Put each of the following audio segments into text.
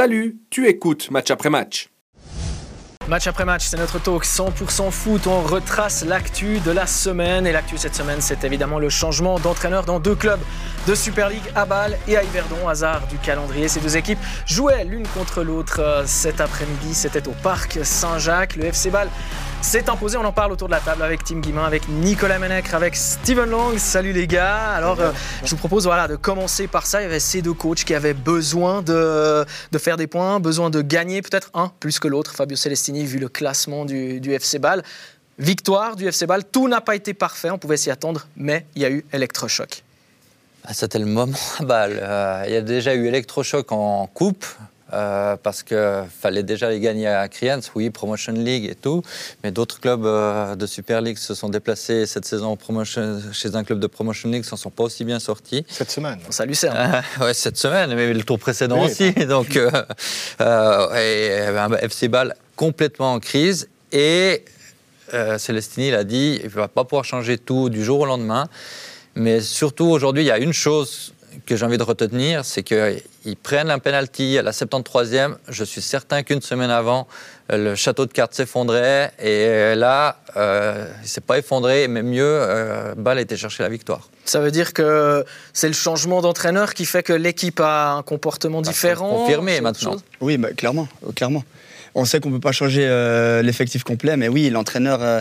Salut, tu écoutes match après match. Match après match, c'est notre talk 100% foot. On retrace l'actu de la semaine. Et l'actu cette semaine, c'est évidemment le changement d'entraîneur dans deux clubs de Super League, à Bâle et à Yverdon. Hasard du calendrier, ces deux équipes jouaient l'une contre l'autre euh, cet après-midi. C'était au Parc Saint-Jacques. Le FC Bâle s'est imposé. On en parle autour de la table avec Tim Guimin, avec Nicolas Menecre, avec Steven Long. Salut les gars. Alors, euh, je vous propose voilà, de commencer par ça. Il y avait ces deux coachs qui avaient besoin de, de faire des points, besoin de gagner, peut-être un plus que l'autre. Fabio Celestini, vu le classement du, du FC Bâle. Victoire du FC Bâle. Tout n'a pas été parfait, on pouvait s'y attendre, mais il y a eu électrochoc. Ah, C'était le moment à Bâle. Euh, il y a déjà eu électrochoc en coupe. Euh, parce qu'il fallait déjà les gagner à Kriens, oui, Promotion League et tout. Mais d'autres clubs euh, de Super League se sont déplacés cette saison promotion, chez un club de Promotion League, s'en sont pas aussi bien sortis. Cette semaine. Salut Serge. Euh, ouais, cette semaine, mais le tour précédent Oui. aussi. Donc, euh, euh, et, FC Bâle complètement en crise. Et euh, Célestini il a dit il ne va pas pouvoir changer tout du jour au lendemain. Mais surtout, aujourd'hui, il y a une chose que j'ai envie de retenir, c'est qu'ils prennent un penalty à la 73e. Je suis certain qu'une semaine avant, le château de cartes s'effondrait. Et là, euh, il ne s'est pas effondré, mais mieux, euh, Bâle a été chercher la victoire. Ça veut dire que c'est le changement d'entraîneur qui fait que l'équipe a un comportement différent. confirmé maintenant. Oui, bah, clairement, euh, clairement. On sait qu'on ne peut pas changer euh, l'effectif complet, mais oui, l'entraîneur. euh,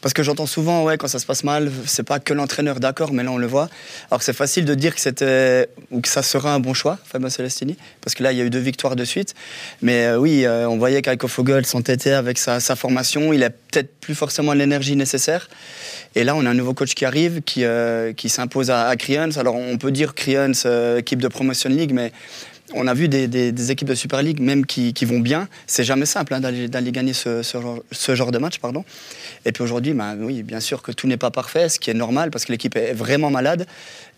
parce que j'entends souvent, ouais, quand ça se passe mal, c'est pas que l'entraîneur, d'accord, mais là on le voit. Alors c'est facile de dire que c'était ou que ça sera un bon choix, Fabio Celestini, parce que là il y a eu deux victoires de suite. Mais euh, oui, on voyait qu'Aiko Fogel s'entêtait avec sa, formation, il a peut-être plus forcément l'énergie nécessaire. Et là, on a un nouveau coach qui arrive, qui, qui s'impose à, à. Alors on peut dire Kriens, équipe de Promotion League, mais on a vu des, des- des équipes de Super League même qui, qui vont bien. C'est jamais simple hein, d'aller d'aller gagner ce, ce genre, ce genre de match. Pardon. Et puis aujourd'hui, bah, oui, bien sûr que tout n'est pas parfait, ce qui est normal parce que l'équipe est vraiment malade.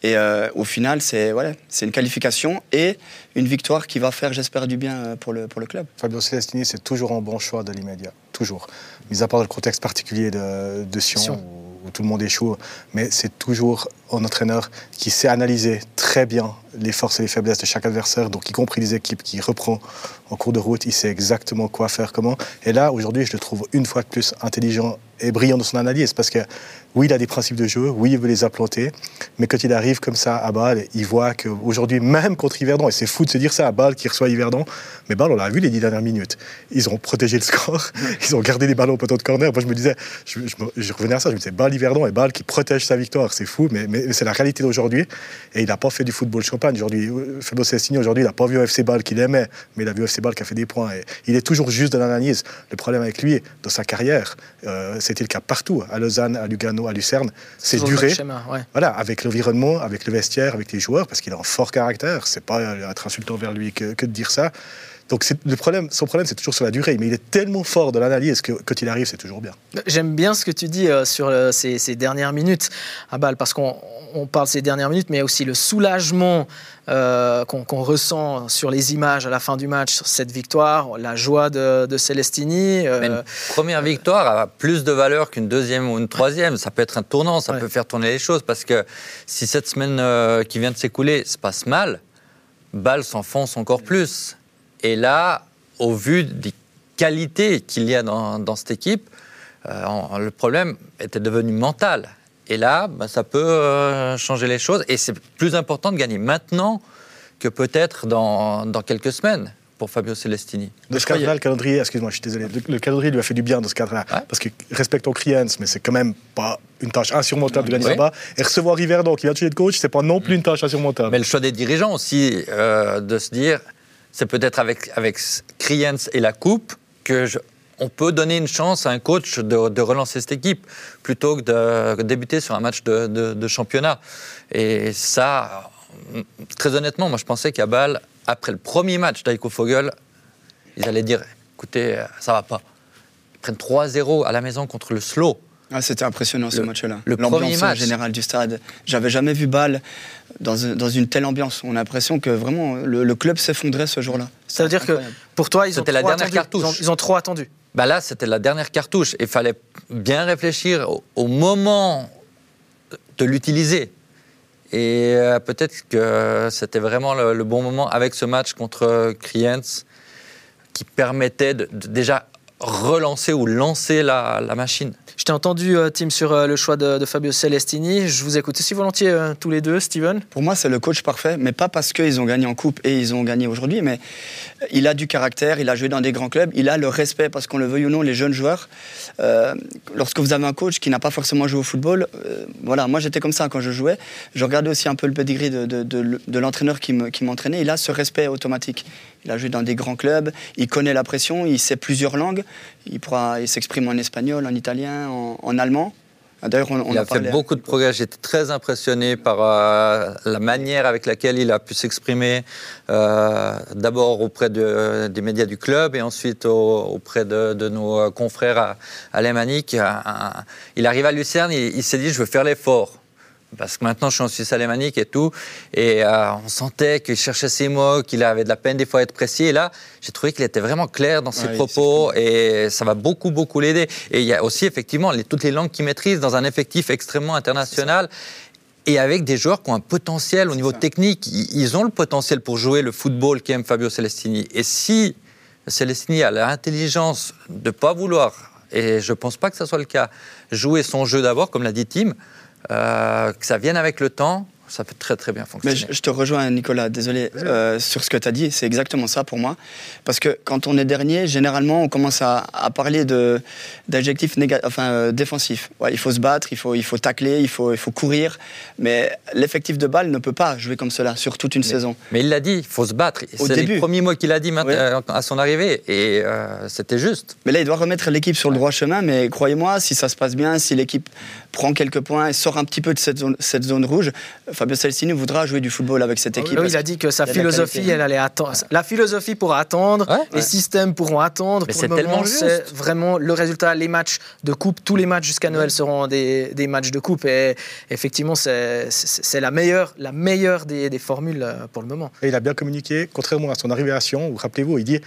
Et euh, au final, c'est voilà, c'est une qualification et une victoire qui va faire, j'espère, du bien euh, pour le, pour le club. Fabio Celestini, c'est toujours un bon choix de l'immédiat. Toujours. Mis à part le contexte particulier de, de Sion, Sion. Tout le monde échoue. Mais c'est toujours un entraîneur qui sait analyser très bien les forces et les faiblesses de chaque adversaire, donc y compris les équipes qui reprend en cours de route. Il sait exactement quoi faire, comment. Et là, aujourd'hui, je le trouve une fois de plus intelligent et brillant dans son analyse parce que oui, il a des principes de jeu, oui, il veut les implanter, mais quand il arrive comme ça à Bâle, il voit qu'aujourd'hui, même contre Yverdon, et c'est fou de se dire ça à Bâle qui reçoit Yverdon, mais Bâle, on l'a vu les dix dernières minutes, ils ont protégé le score, ils ont gardé les ballons au poteau de corner. Moi, je me disais, je, revenais à ça, je me disais, Bâle, Yverdon et Bâle qui protège sa victoire, c'est fou, mais, c'est la réalité d'aujourd'hui. Et il n'a pas fait du football champagne aujourd'hui. Fabio Celestini, aujourd'hui, il n'a pas vu FC Bâle qu'il aimait, mais il a vu FC Bâle qui a fait des points. Il est toujours juste dans l'analyse. Le problème avec lui, dans sa carrière, euh, c'était le cas partout, à Lausanne, à Lugano, à Lucerne, c'est duré. même schéma, ouais. Voilà, avec l'environnement, avec le vestiaire, avec les joueurs, parce qu'il a un fort caractère. C'est pas être insultant vers lui que, que de dire ça. Donc le problème, son problème, c'est toujours sur la durée. Mais il est tellement fort dans l'analyse que quand il arrive, c'est toujours bien. J'aime bien ce que tu dis euh, sur euh, ces, ces dernières minutes à Bâle, parce qu'on on parle ces dernières minutes, mais aussi le soulagement euh, qu'on ressent sur les images à la fin du match, sur cette victoire, la joie de, de Celestini. euh, Mais une première victoire a plus de valeur qu'une deuxième ou une troisième. Ça peut être un tournant, ça Ouais. peut faire tourner les choses. Parce que si cette semaine euh, qui vient de s'écouler se passe mal, Bâle s'enfonce encore plus. Et là, au vu des qualités qu'il y a dans, dans cette équipe, euh, en- le problème était devenu mental. Et là, bah, ça peut euh, changer les choses. Et c'est plus important de gagner maintenant que peut-être dans, dans quelques semaines pour Fabio Celestini. Dans ce cadre-là, le calendrier, excuse-moi, je suis désolé, le, le calendrier lui a fait du bien dans ce cadre-là. Ouais. Parce que respectons Kriens, mais c'est quand même pas une tâche insurmontable de gagner Oui. là-bas. Et recevoir Riverdon qui vient de changer de coach, c'est pas non plus une tâche insurmontable. Mais le choix des dirigeants aussi, euh, de se dire, c'est peut-être avec, avec Kriens et la Coupe que on peut donner une chance à un coach de, relancer cette équipe plutôt que de débuter sur un match de, championnat. Et ça, très honnêtement, moi je pensais qu'à Bâle, après le premier match d'Aiko Fogel, ils allaient dire, écoutez, ça va pas. Ils prennent 3-0 à la maison contre le Slow. Ah, C'était impressionnant ce match-là. le premier L'ambiance match. générale du stade. J'avais jamais vu Bâle dans, un- dans une telle ambiance. On a l'impression que vraiment le, le club s'effondrait ce jour-là. ça veut dire que pour toi, ils ont, C'était la trop dernière attendu. cartouche. Ils ont, ils ont trop attendu. Bah là, c'était la dernière cartouche. Il fallait bien réfléchir au, au moment de l'utiliser. Et euh, peut-être que c'était vraiment le, le bon moment avec ce match contre Kriens qui permettait de, de déjà relancer ou lancer la, la machine. Je t'ai entendu, euh, Tim, sur euh, le choix de, Fabio Celestini. Je vous écoute aussi volontiers euh, tous les deux, Steven. Pour moi, c'est le coach parfait, mais pas parce qu'ils ont gagné en coupe et ils ont gagné aujourd'hui, mais il a du caractère, il a joué dans des grands clubs, il a le respect, parce qu'on le veuille ou non, les jeunes joueurs. Lorsque vous avez un coach qui n'a pas forcément joué au football, voilà, moi j'étais comme ça quand je jouais. Je regardais aussi un peu le pedigree de, l'entraîneur qui m'entraînait. Il a ce respect automatique. Il a joué dans des grands clubs, il connaît la pression, il sait plusieurs langues. Il, pourra, il s'exprime en espagnol, en italien, en, en allemand. D'ailleurs, on, on il a, a fait beaucoup de progrès. J'étais très impressionné par euh, la manière avec laquelle il a pu s'exprimer, euh, d'abord auprès de, des médias du club et ensuite au, auprès de, de, nos confrères à, l'Emanic. Il arrive à Lucerne, il, il s'est dit je veux faire l'effort parce que maintenant je suis en Suisse alémanique et tout, et euh, on sentait qu'il cherchait ses mots, qu'il avait de la peine des fois à être précis. Et là, j'ai trouvé qu'il était vraiment clair dans ses ouais, propos, et ça va beaucoup, beaucoup l'aider. Et il y a aussi effectivement les, toutes les langues qu'il maîtrise dans un effectif extrêmement international. Et avec des joueurs qui ont un potentiel au niveau technique, ils ont le potentiel pour jouer le football qu'aime Fabio Celestini. Et si Celestini a l'intelligence de ne pas vouloir, et je ne pense pas que ce soit le cas, jouer son jeu d'abord, comme l'a dit Tim, euh, que ça vienne avec le temps, ça peut très très bien fonctionner. Mais je, je te rejoins, Nicolas, désolé, euh, sur ce que tu as dit, c'est exactement ça pour moi. Parce que quand on est dernier, généralement, on commence à, à parler d'adjectifs enfin, euh, défensifs. Ouais, il faut se battre, il faut, il faut tacler, il faut, il faut courir. Mais l'effectif de balle ne peut pas jouer comme cela sur toute une mais, saison. Mais il l'a dit, il faut se battre. C'est le premier mot qu'il a dit oui. à son arrivée. Et euh, c'était juste. Mais là, il doit remettre l'équipe sur le droit chemin. Mais croyez-moi, si ça se passe bien, si l'équipe prend quelques points et sort un petit peu de cette zone, cette zone rouge, Fabio Celestini voudra jouer du football avec cette équipe. Oui, il a dit que sa philosophie, elle allait attendre. La philosophie pourra attendre, ouais, les ouais. systèmes pourront attendre. Mais c'est tellement C'est vraiment le résultat. Les matchs de coupe, tous les matchs jusqu'à Noël seront des, des, matchs de coupe. Et effectivement, c'est la meilleure, la meilleure des, des, formules euh, pour le moment. Et il a bien communiqué, contrairement à son arrivée à Sion, où rappelez-vous, il dit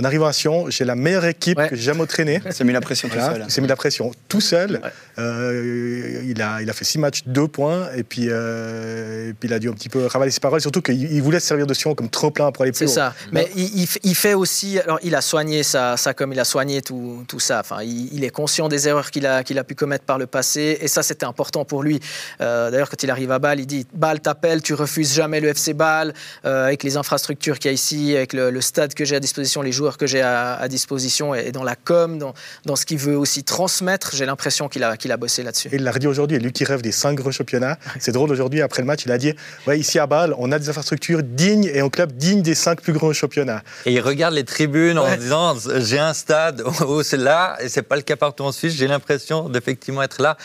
en arrivant à Sion, j'ai la meilleure équipe ouais. que j'ai jamais entraînée. Il s'est mis la pression voilà, tout seul. Il s'est mis la pression tout seul. Ouais. Euh, il, a, il a fait six matchs, deux points, et puis, euh, et puis il a dû un petit peu ravaler ses paroles, surtout qu'il voulait se servir de Sion comme trop-plein pour aller plus. C'est ça. Mais il, il, fait aussi, alors il a soigné ça, ça comme il a soigné tout, tout ça. Enfin, il, il est conscient des erreurs qu'il a, qu'il a pu commettre par le passé, et ça c'était important pour lui. Euh, D'ailleurs, quand il arrive à Bâle, il dit Bâle t'appelle, tu refuses jamais le FC Bâle, euh, avec les infrastructures qu'il y a ici, avec le, le stade que j'ai à disposition, les joueurs que j'ai à, à, disposition, et dans la com, dans, dans ce qu'il veut aussi transmettre. J'ai l'impression qu'il a, qu'il a bossé là-dessus. Et il l'a redit aujourd'hui, lui qui rêve des cinq gros championnats. C'est drôle aujourd'hui, après le match, il a dit ouais, ici à Bâle, on a des infrastructures dignes et un club digne des cinq plus grands championnats. Et il regarde les tribunes ouais. en disant j'ai un stade où c'est là, et c'est pas le cas partout en Suisse, j'ai l'impression d'effectivement être là.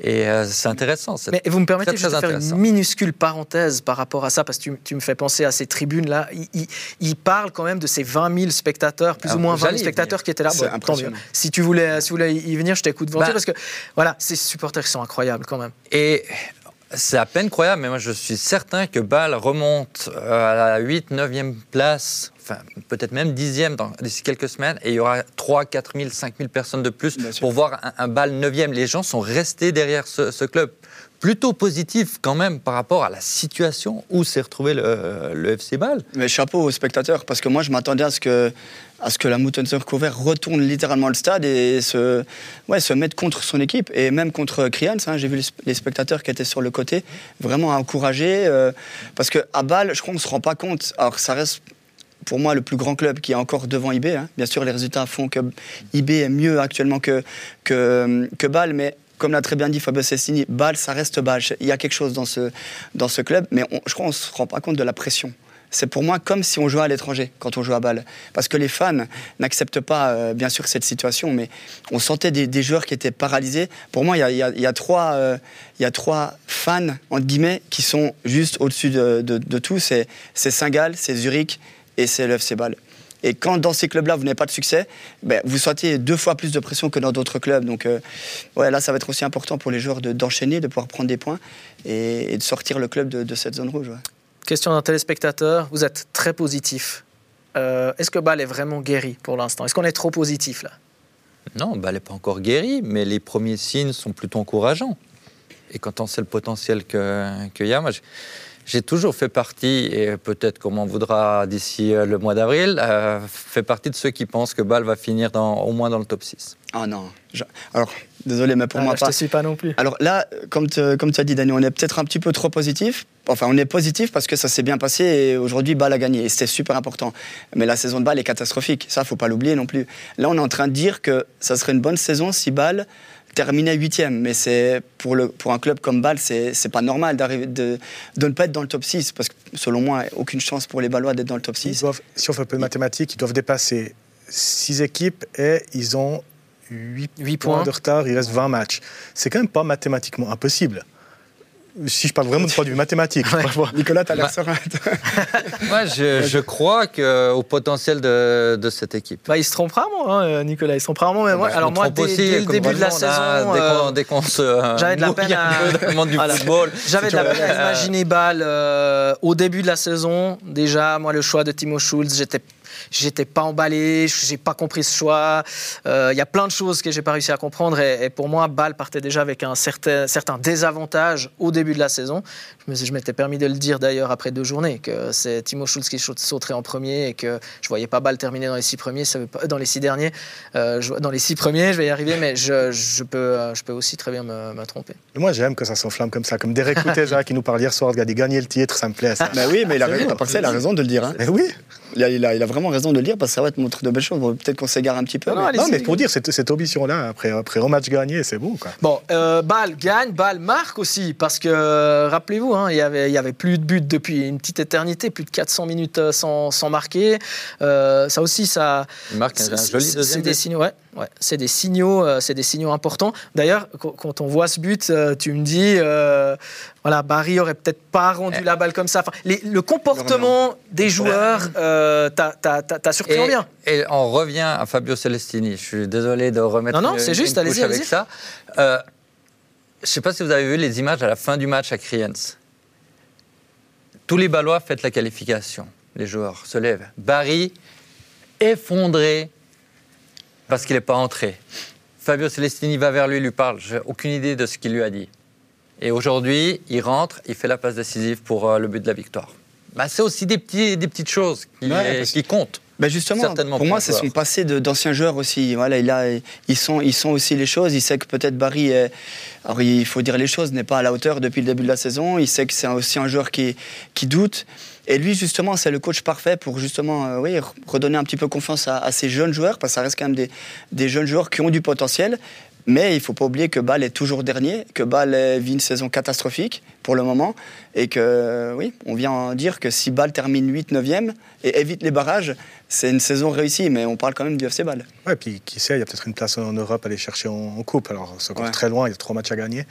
Et euh, c'est intéressant. Mais vous me permettez très, de faire une minuscule parenthèse par rapport à ça, parce que tu, tu me fais penser à ces tribunes-là. Il, il, il, parle quand même de ces 20 000 spectateurs, plus Alors, ou moins 20 000 spectateurs qui étaient là. Bon, tant mieux. Si tu voulais, si vous voulez y venir, je t'écoute volontiers, bah, parce que voilà, ces supporters qui sont incroyables quand même. Et c'est à peine croyable, mais moi je suis certain que Bâle remonte euh, à la 8, 9e place, enfin peut-être même 10e d'ici quelques semaines, et il y aura 3, 4 000, 5 000 personnes de plus pour voir un, un Bâle 9e. Les gens sont restés derrière ce, ce, club. Plutôt positif quand même par rapport à la situation où s'est retrouvé le, le, FC Bâle. Mais chapeau aux spectateurs, parce que moi je m'attendais à ce que à ce que la Moutenser Cover retourne littéralement le stade et se, ouais, se mette contre son équipe et même contre Krians. Hein, J'ai vu les spectateurs qui étaient sur le côté vraiment encourager euh, parce que à Bâle, je crois qu'on se rend pas compte. Alors ça reste pour moi le plus grand club qui est encore devant IB. Hein. Bien sûr, les résultats font que IB est mieux actuellement que que, que Bâle, mais comme l'a très bien dit Fabio Cestini, Bâle, ça reste Bâle. Il y a quelque chose dans ce, dans ce club, mais on, je crois qu'on ne se rend pas compte de la pression c'est pour moi comme si on jouait à l'étranger quand on joue à balle. Parce que les fans n'acceptent pas, euh, bien sûr, cette situation, mais on sentait des, des joueurs qui étaient paralysés. Pour moi, il y, y, y, a trois, euh, y a trois fans, entre guillemets, qui sont juste au-dessus de, de, tout. C'est Saint-Gall, c'est Zurich et c'est le FC Bâle. Et quand dans ces clubs-là, vous n'avez pas de succès, ben, vous sentez deux fois plus de pression que dans d'autres clubs. Donc euh, ouais, là, ça va être aussi important pour les joueurs d'enchaîner, de, de, pouvoir prendre des points et, et, de sortir le club de, de cette zone rouge. Ouais. Question d'un téléspectateur, vous êtes très positif. Euh, Est-ce que Bâle est vraiment guéri pour l'instant? Est-ce qu'on est trop positif là? Non, Bâle n'est pas encore guéri, mais les premiers signes sont plutôt encourageants. Et quand on sait le potentiel qu'il que y a, moi j'ai toujours fait partie, et peut-être qu'on m'en voudra d'ici euh, le mois d'avril, euh, fait partie de ceux qui pensent que Bâle va finir dans, au moins dans le top 6. Ah non. Je- Alors, désolé, mais pour Ah, moi je pas. te suis pas non plus. Alors là, comme, te- comme tu as dit, Dani, on est peut-être un petit peu trop positif. Enfin, on est positif parce que ça s'est bien passé et aujourd'hui, Bâle a gagné. Et c'était super important. Mais la saison de Bâle est catastrophique. Ça, faut pas l'oublier non plus. Là, on est en train de dire que ça serait une bonne saison si Bâle terminait huitième. Mais c'est pour, le, pour un club comme Bâle, c'est c'est pas normal d'arriver de, de ne pas être dans le top 6. Parce que, selon moi, aucune chance pour les Balois d'être dans le top Ils 6. doivent, si on fait un peu de mathématiques, ils doivent dépasser 6 équipes et ils ont 8, Huit points. points. de retard, il reste 20 matchs. C'est quand même pas mathématiquement impossible. Si je parle vraiment de point de vue mathématique. parfois. Nicolas, tu as l'air Bah, serein. Moi, je, je crois que, au potentiel de, de cette équipe. Bah, il se trompe rarement, hein, Nicolas. Il se trompe rarement. Mais moi, Bah, je alors moi, dès, aussi, dès le début de la saison, dès qu'on- euh, dès qu'on se. j'avais de la peine à- monde du football. J'avais de la peine à Euh, imaginer Bâle euh, au début de la saison. Déjà, moi, le choix de Timo Schulz, j'étais. J'étais pas emballé, j'ai pas compris ce choix. Euh, Il y a plein de choses que j'ai pas réussi à comprendre et, et pour moi, Bâle partait déjà avec un certain, certain désavantage au début de la saison. Je m'étais permis de le dire d'ailleurs après deux journées que c'est Timo Schulz qui saute- sauterait en premier et que je voyais pas Bâle terminer dans les six premiers, ça veut pas- dans les six derniers, Euh, je- dans les six premiers, je vais y arriver, mais je, je peux, euh, je peux aussi très bien me, me tromper. Moi, j'aime que ça s'enflamme comme ça. Comme Derek Couteza qui nous parlait hier soir, regardez, gagner le titre, ça me plaît. Ça. Mais oui, mais il a, il raison de le dire. hein. Mais oui. Il a, il a- il a vraiment raison de le dire parce que ça va te montrer de belles choses. Bon, Peut-être qu'on s'égare un petit peu. Non, mais-. Non, pour dire, cette, cette ambition-là, après, après un match gagné, c'est beau. Quoi. Bon, euh, Bâle gagne, Bâle marque aussi, parce que, euh, rappelez-vous, hein, il y avait- plus de buts depuis une petite éternité, plus de 400 minutes euh, sans, sans marquer. Euh, ça aussi, ça... Il marque un c'est- joli c'est- deuxième des but. signaux, ouais, ouais, c'est des signaux, euh, c'est des signaux importants. D'ailleurs, quand, quand on voit ce but, euh, tu me dis, euh, voilà, Barry aurait peut-être pas rendu la balle comme ça. Enfin, les- le comportement des joueurs, euh, t'as- surpris en bien. et on revient à Fabio Celestini. Je suis désolé de remettre Non, non, c'est juste, allez-y, avec allez-y. ça. Euh, je ne sais pas si vous avez vu les images à la fin du match à Kriens. Tous les Ballois fêtent la qualification. Les joueurs se lèvent. Barry, effondré parce qu'il n'est pas entré. Fabio Celestini va vers lui, lui parle. Je n'ai aucune idée de ce qu'il lui a dit. Et aujourd'hui, il rentre, il fait la passe décisive pour euh, le but de la victoire. Bah, c'est aussi des, petits, des petites choses qui, Ouais, parce- qui comptent. Ben justement, pour moi, c'est son passé d'ancien joueur aussi. Voilà, il a, ils sont, ils sont aussi les choses. Il sait que peut-être Barry, est- alors il faut dire les choses, n'est pas à la hauteur depuis le début de la saison. Il sait que c'est aussi un joueur qui, qui doute. Et lui, justement, c'est le coach parfait pour justement, euh, oui, re- redonner un petit peu confiance à, à ces jeunes joueurs, parce que ça reste quand même des, des jeunes joueurs qui ont du potentiel. Mais il ne faut pas oublier que Bâle est toujours dernier, que Bâle vit une saison catastrophique pour le moment, et que, oui, on vient dire que si Bâle termine 8, 9e et évite les barrages, c'est une saison réussie, mais on parle quand même du FC Bâle. Ouais, puis qui sait, il y a peut-être une place en Europe à aller chercher en, en coupe. Alors, c'est encore Ouais. très loin, il y a trois matchs à gagner.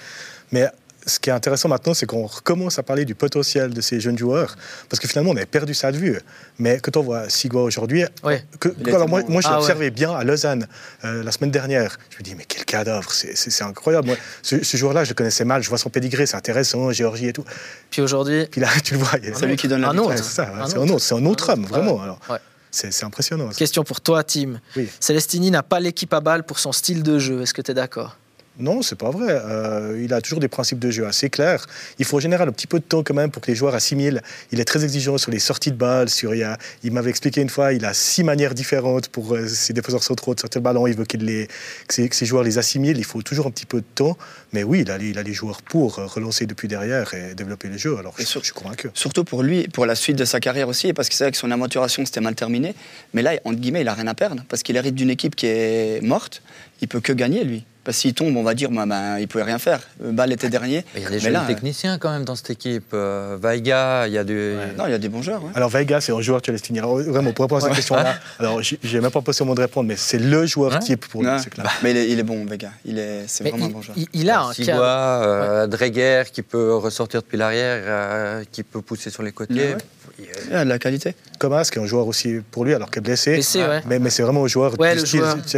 Mais ce qui est intéressant maintenant, c'est qu'on recommence à parler du potentiel de ces jeunes joueurs. Parce que finalement, on avait perdu ça de vue. Mais quand on voit Sigua aujourd'hui, Ouais. alors moi, moi, je l'ai Ah ouais. observé bien à Lausanne euh, la semaine dernière. Je me dis, mais quel cadavre, c'est- incroyable. Moi, ce, ce joueur-là, je le connaissais mal, je vois son pédigré, c'est intéressant, Géorgie et tout. Puis aujourd'hui, Puis là, tu le vois, il y a- C'est lui qui donne la Un autre. Ouais, c'est Un c'est autre. un autre, c'est un autre homme, vraiment. Ouais. Alors, Ouais. c'est c'est impressionnant. ça. question pour toi, Tim. Oui. Celestini n'a pas l'équipe à balle pour son style de jeu. Est-ce que tu es d'accord? Non, c'est pas vrai. Euh, il a toujours des principes de jeu assez clairs. Il faut en général un petit peu de temps quand même pour que les joueurs assimilent. Il est très exigeant sur les sorties de balles. Sur, il a- il m'avait expliqué une fois, il a six manières différentes pour euh, si des défenseurs trop de sortir le ballon. Il veut qu'il les, que, ses, que ses joueurs les assimilent. Il faut toujours un petit peu de temps. Mais oui, il a, les- il a les joueurs pour euh, relancer depuis derrière et développer le jeu. Alors, je, sur- je suis convaincu. Surtout pour lui, pour la suite de sa carrière aussi, parce que c'est vrai que son aventuration c'était mal terminé. Mais là, entre guillemets, il a rien à perdre, parce qu'il hérite d'une équipe qui est morte. Il peut que gagner, lui. Parce qu'il tombe, on va dire, bah, bah, il pouvait rien faire. Était dernier. Il y a des là, euh, techniciens quand même dans cette équipe. Euh, Vaiga, il y a du. Non, il y a des bons joueurs. ouais. Alors, Veiga, c'est un joueur Celestini. Alors, vraiment, pour répondre à cette question-là, alors, j'ai même pas mot de répondre, mais c'est le joueur Ouais. type pour lui, Ouais. c'est clair. Mais il est, il est bon, Vega. Il est, c'est Mais vraiment il, un bon joueur. il- il a un Sigua, euh, Dreger qui peut ressortir depuis l'arrière, euh, qui peut pousser sur les côtés. Il- a de la qualité. Comas, qui est un joueur aussi pour lui, alors qu'il est blessé. Blessé, ouais. Mais, mais c'est vraiment un joueur Ouais, du le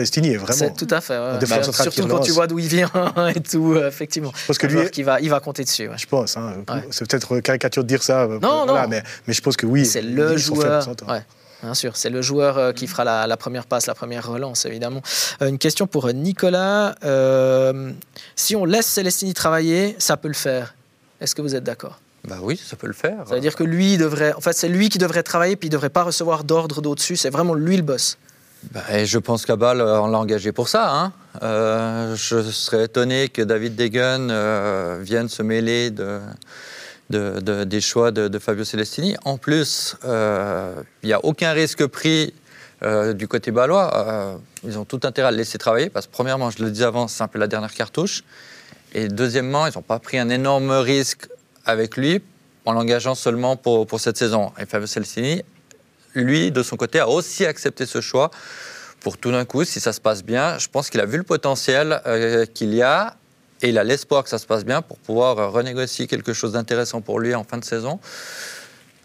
style est vraiment. C'est tout à fait. ouais. Bah, surtout quand tu vois d'où il vient et tout, euh, effectivement. Parce que lui qui va, il va compter dessus. ouais. Je pense, hein, Ouais. c'est peut-être caricature de dire ça, euh, Non, voilà, non. Mais, mais je pense que oui. C'est le joueur. Ouais. Bien sûr, c'est le joueur euh, qui fera la, la première passe, la première relance, évidemment. Euh, une question pour euh, Nicolas. Euh, si on laisse Célestini travailler, ça peut le faire. Est-ce que vous êtes d'accord? Bah oui, ça peut le faire. Ça veut dire que lui devrait. En fait, c'est lui qui devrait travailler, puis il ne devrait pas recevoir d'ordre d'au-dessus. C'est vraiment lui le boss. Bah, je pense qu'à Bâle, on l'a engagé pour ça. hein. Euh, je serais étonné que David Degen euh, vienne se mêler de, de- de- des choix de, Fabio Celestini. En plus, euh, il n'y a aucun risque pris euh, du côté balois. Euh, ils ont tout intérêt à le laisser travailler parce que, premièrement, je le disais avant, c'est un peu la dernière cartouche. Et deuxièmement, ils n'ont pas pris un énorme risque avec lui en l'engageant seulement pour, pour cette saison. Et Fabio Celestini, lui, de son côté, a aussi accepté ce choix pour tout d'un coup, si ça se passe bien. Je pense qu'il a vu le potentiel euh, qu'il y a et il a l'espoir que ça se passe bien pour pouvoir euh, renégocier quelque chose d'intéressant pour lui en fin de saison.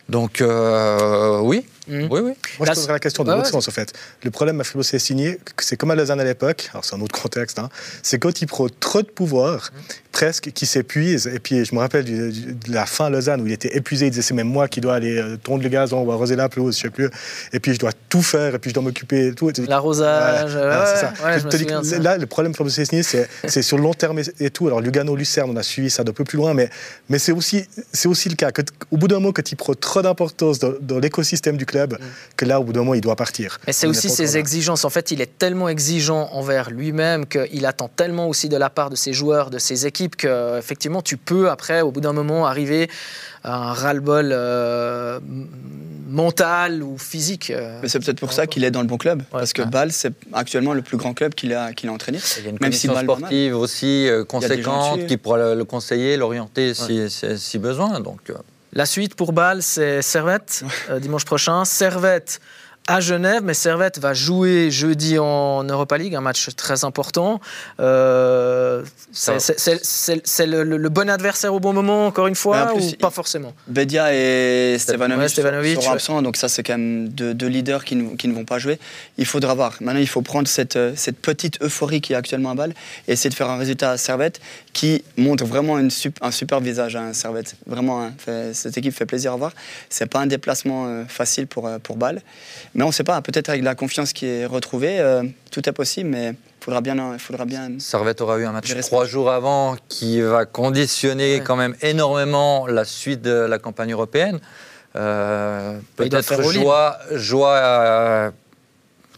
Donc, euh, oui, Mhm. oui, oui. Moi, Là, je poserais la question dans ouais, l'autre ouais. sens, en fait. Le problème à Philo signé, c'est comme à Lausanne à l'époque, alors c'est un autre contexte, hein, c'est quand il prend trop de pouvoir, presque, qui s'épuise. Et puis, je me rappelle du- du- de la fin à Lausanne où il était épuisé, il disait c'est même moi qui dois aller euh, tondre le gazon ou arroser la pelouse, je sais plus. Et puis, je dois tout faire, et puis je dois m'occuper et tout. L'arrosage. Voilà, ouais, voilà, c'est ça. ouais, Je je me te dis de ça. là, le problème pour le signé, c'est c'est sur le long terme et, et tout. Alors, Lugano, Lucerne, on a suivi ça d'un peu plus loin, mais, mais c'est aussi, c'est aussi le cas. que Au bout d'un moment, quand il prend trop d'importance dans, dans l'écosystème du club, que là, au bout d'un moment, il doit partir. Mais c'est aussi ses exigences. En fait, il est tellement exigeant envers lui-même qu'il attend tellement aussi de la part de ses joueurs, de ses équipes, que effectivement, tu peux après, au bout d'un moment, arriver à un ras-le-bol euh, mental ou physique. euh. Mais c'est peut-être pour ça qu'il est dans le bon club. parce que ouais. Bâle, c'est actuellement le plus grand club qu'il a, qu'il a entraîné. Il y a une Même si Bâle sportive aussi euh, conséquente qui pourra le, le conseiller, l'orienter si, si- si besoin. Donc, euh, La suite pour Bâle, c'est Servette, euh, dimanche prochain. Servette à Genève, mais Servette va jouer jeudi en Europa League, un match très important. Euh, c'est le, le- le bon adversaire au bon moment, encore une fois, plus, ou pas forcément? Bedia et Stevanovic, Ouais, Stevanovic, ouais. absents, donc ça c'est quand même deux, deux leaders qui ne, qui ne vont pas jouer. Il faudra voir. Maintenant, il faut prendre cette, euh, cette petite euphorie qui est actuellement à Bâle et essayer de faire un résultat à Servette qui montre vraiment une sup- un super visage à Servette. Vraiment, hein, fait- cette équipe fait plaisir à voir. C'est pas un déplacement euh, facile pour, euh, pour Bâle. Mais on ne sait pas, peut-être avec la confiance qui est retrouvée, euh, tout est possible, mais il faudra bien, il faudra bien Servette aura eu un match trois jours avant qui va conditionner Ouais. quand même énormément la suite de la campagne européenne. Euh, Peut-être joie, joie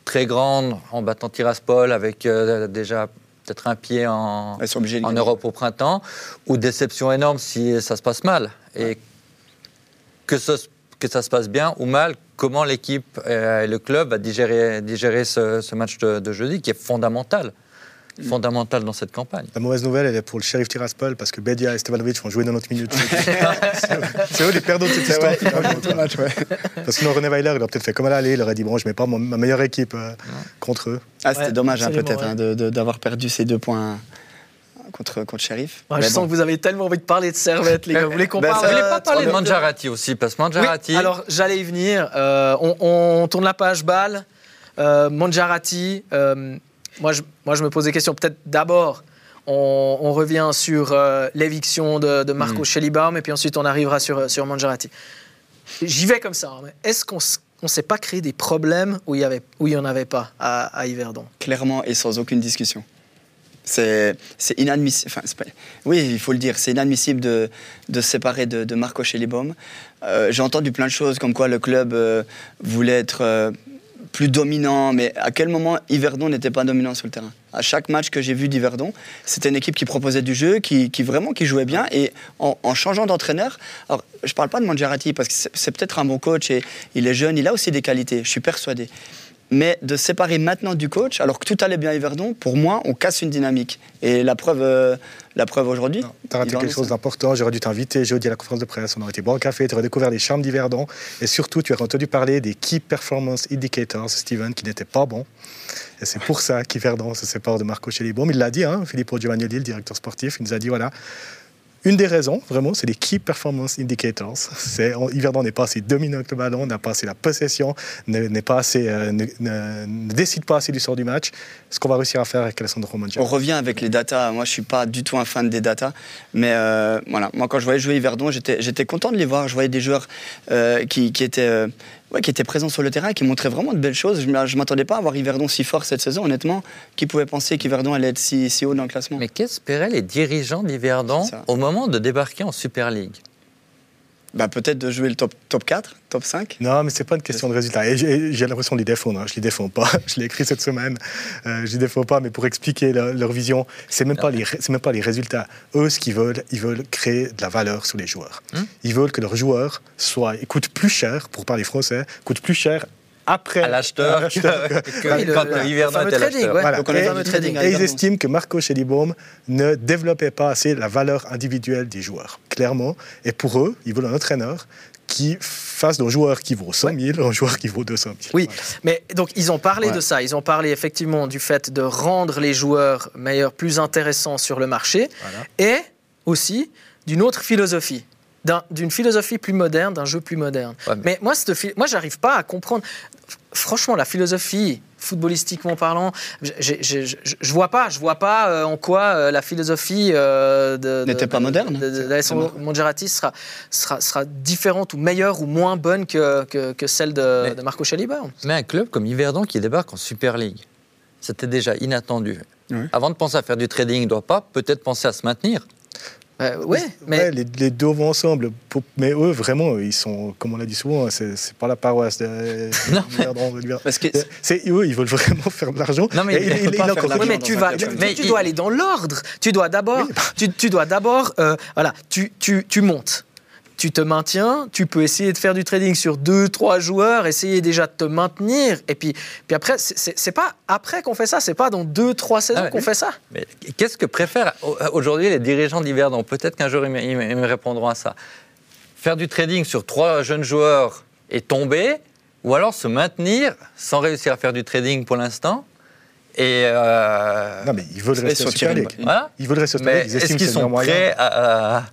très grande en battant Tiraspol avec déjà peut-être un pied en. Europe au printemps, ou déception énorme si ça se passe mal. Et que, ce- que ça se passe bien ou mal, comment l'équipe euh, et le club va digérer, digérer ce, ce match de, de jeudi qui est fondamental. Fondamental dans cette campagne. La mauvaise nouvelle, elle est pour le shérif Tiraspol, parce que Bedia et Stevanovic vont jouer 90 minutes. C'est- c'est eux les perdants de cette histoire. Parce que sinon, René Weiler, il a peut-être fait comme à l'aller, il aurait dit Bon, je mets pas ma meilleure équipe euh, contre eux. Ah, c'était Ouais, dommage hein, peut-être ouais. hein, de- de- d'avoir perdu ces deux points contre, contre Sheriff. Ouais, Je bon. sens que vous avez tellement envie de parler de Servette, les gars. Vous voulez qu'on Ben, parle ça- Vous euh, voulez pas parler de Mangiarati aussi Parce que Oui, Mangiarati, alors j'allais y venir. Euh, on, on tourne la page balle. Euh, Mangiarati, euh, moi, je, moi je me pose des questions. Peut-être d'abord, on, on revient sur euh, l'éviction de, de Marco Schellibaum et puis ensuite on arrivera sur, sur Mangiarati. J'y vais comme ça. hein, mais Est-ce qu'on on s'est pas créé des problèmes où il y avait où il y en avait pas à, à Yverdon? Clairement et sans aucune discussion. C'est inadmissible. Enfin, pas- oui, il faut le dire, c'est inadmissible de, de se séparer de, de Marco Schellibaum. Euh, J'ai entendu plein de choses comme quoi le club euh, voulait être euh, plus dominant, mais à quel moment Yverdon n'était pas dominant sur le terrain À chaque match que j'ai vu d'Yverdon, c'était une équipe qui proposait du jeu, qui, vraiment qui jouait bien, et en, changeant d'entraîneur, alors je parle pas de Mangiarati parce que c'est peut-être un bon coach et il est jeune, il a aussi des qualités, je suis persuadé. Mais de séparer maintenant du coach, alors que tout allait bien à Yverdon, pour moi, on casse une dynamique. Et la preuve, euh, la preuve aujourd'hui. T'as raté Yverdon, quelque chose d'important. J'aurais dû t'inviter jeudi à la conférence de presse. On aurait été boire un café, tu aurais découvert les charmes d'Yverdon. Et surtout, tu aurais entendu parler des Key Performance Indicators, Steven, qui n'étaient pas bons. Et c'est pour ça qu'Yverdon se sépare de Marco Schellibaum. Il l'a dit, hein, Filippo Giovannioli, le directeur sportif, il nous a dit voilà. Une des raisons, vraiment, c'est les Key Performance Indicators. C'est, on- Yverdon n'est pas assez dominant avec le ballon, n'a pas assez la possession, n'est pas assez, euh, ne, décide pas assez du sort du match. Ce qu'on va réussir à faire avec Alessandro Mangia. On revient avec les datas. Moi, je suis pas du tout un fan des datas. Mais euh, voilà, moi, quand je voyais jouer Yverdon, j'étais content de les voir. Je voyais des joueurs euh, qui étaient. Ouais, qui étaient présents sur le terrain, qui montraient vraiment de belles choses. Je ne m'attendais pas à voir Yverdon si fort cette saison, honnêtement. Qui pouvait penser qu'Yverdon allait être si, si haut dans le classement? Mais qu'espéraient les dirigeants d'Yverdon au moment de débarquer en Super League? Bah, Peut-être de jouer le top, top 4, top 5 Non, mais c'est pas une question de résultat. Et j'ai l'impression de les défendre. hein. Je les défends pas. Je l'ai écrit cette semaine. Euh, je les défends pas, mais pour expliquer leur, leur vision, c'est même pas les, même pas les résultats. Eux, ce qu'ils veulent, ils veulent créer de la valeur sur les joueurs. Hmm. Ils veulent que leurs joueurs soient, coûtent plus cher, pour parler français, coûtent plus cher après À l'acheteur, que- Oui, le- quand le Yverdon fameux était trading, l'acheteur. ouais. Voilà. Et, le trading et ils estiment que Marco Schellibaum ne développait pas assez la valeur individuelle des joueurs, clairement. Et pour eux, ils veulent un entraîneur qui fasse d'un joueur qui vaut 100 000 un joueur qui vaut 200 000. Oui, Voilà. mais donc ils ont parlé Ouais. de ça. Ils ont parlé effectivement du fait de rendre les joueurs meilleurs, plus intéressants sur le marché, Voilà. et aussi d'une autre philosophie, d'un- d'une philosophie plus moderne, d'un jeu plus moderne. Ouais, mais- mais... moi, cette moi, j'arrive pas à comprendre. Franchement, la philosophie, footballistiquement parlant, je vois pas, je vois pas euh, en quoi euh, la philosophie euh, de, N'était pas de- moderne. d'Alessandro Mongerati sera, sera, sera différente ou meilleure ou moins bonne que, que, que celle de, Mais- de Marco Chalibert. Mais un club comme Yverdon qui débarque en Super League, c'était déjà inattendu. Oui. Avant de penser à faire du trading, il ne doit pas peut-être penser à se maintenir. Euh, ouais, mais Ouais, les, les deux vont ensemble. Mais eux, vraiment, ils sont, comme on l'a dit souvent, c'est c'est pas la paroisse de Non. Parce que C'est eux, ils veulent vraiment faire de l'argent. Non, mais Et il il- il- faire Oui, mais tu vas, tu, Mais tu dois aller dans l'ordre. Tu dois d'abord, tu, tu dois d'abord, euh, voilà, tu, tu, tu montes. Tu te maintiens, tu peux essayer de faire du trading sur deux, trois joueurs, essayer déjà de te maintenir. Et puis, puis après, c'est- pas après qu'on fait ça, c'est pas dans deux, trois saisons Ah ouais. qu'on fait ça. Mais qu'est-ce que préfèrent au- aujourd'hui les dirigeants d'Yverdon Peut-être qu'un jour ils me, répondront à ça. Faire du trading sur trois jeunes joueurs et tomber, ou alors se maintenir sans réussir à faire du trading pour l'instant. Et euh, Non, mais ils veulent rester sur Super League. Voilà. Ils veulent rester au Super Mais League. Ils est-ce qu'ils sont prêts à, à-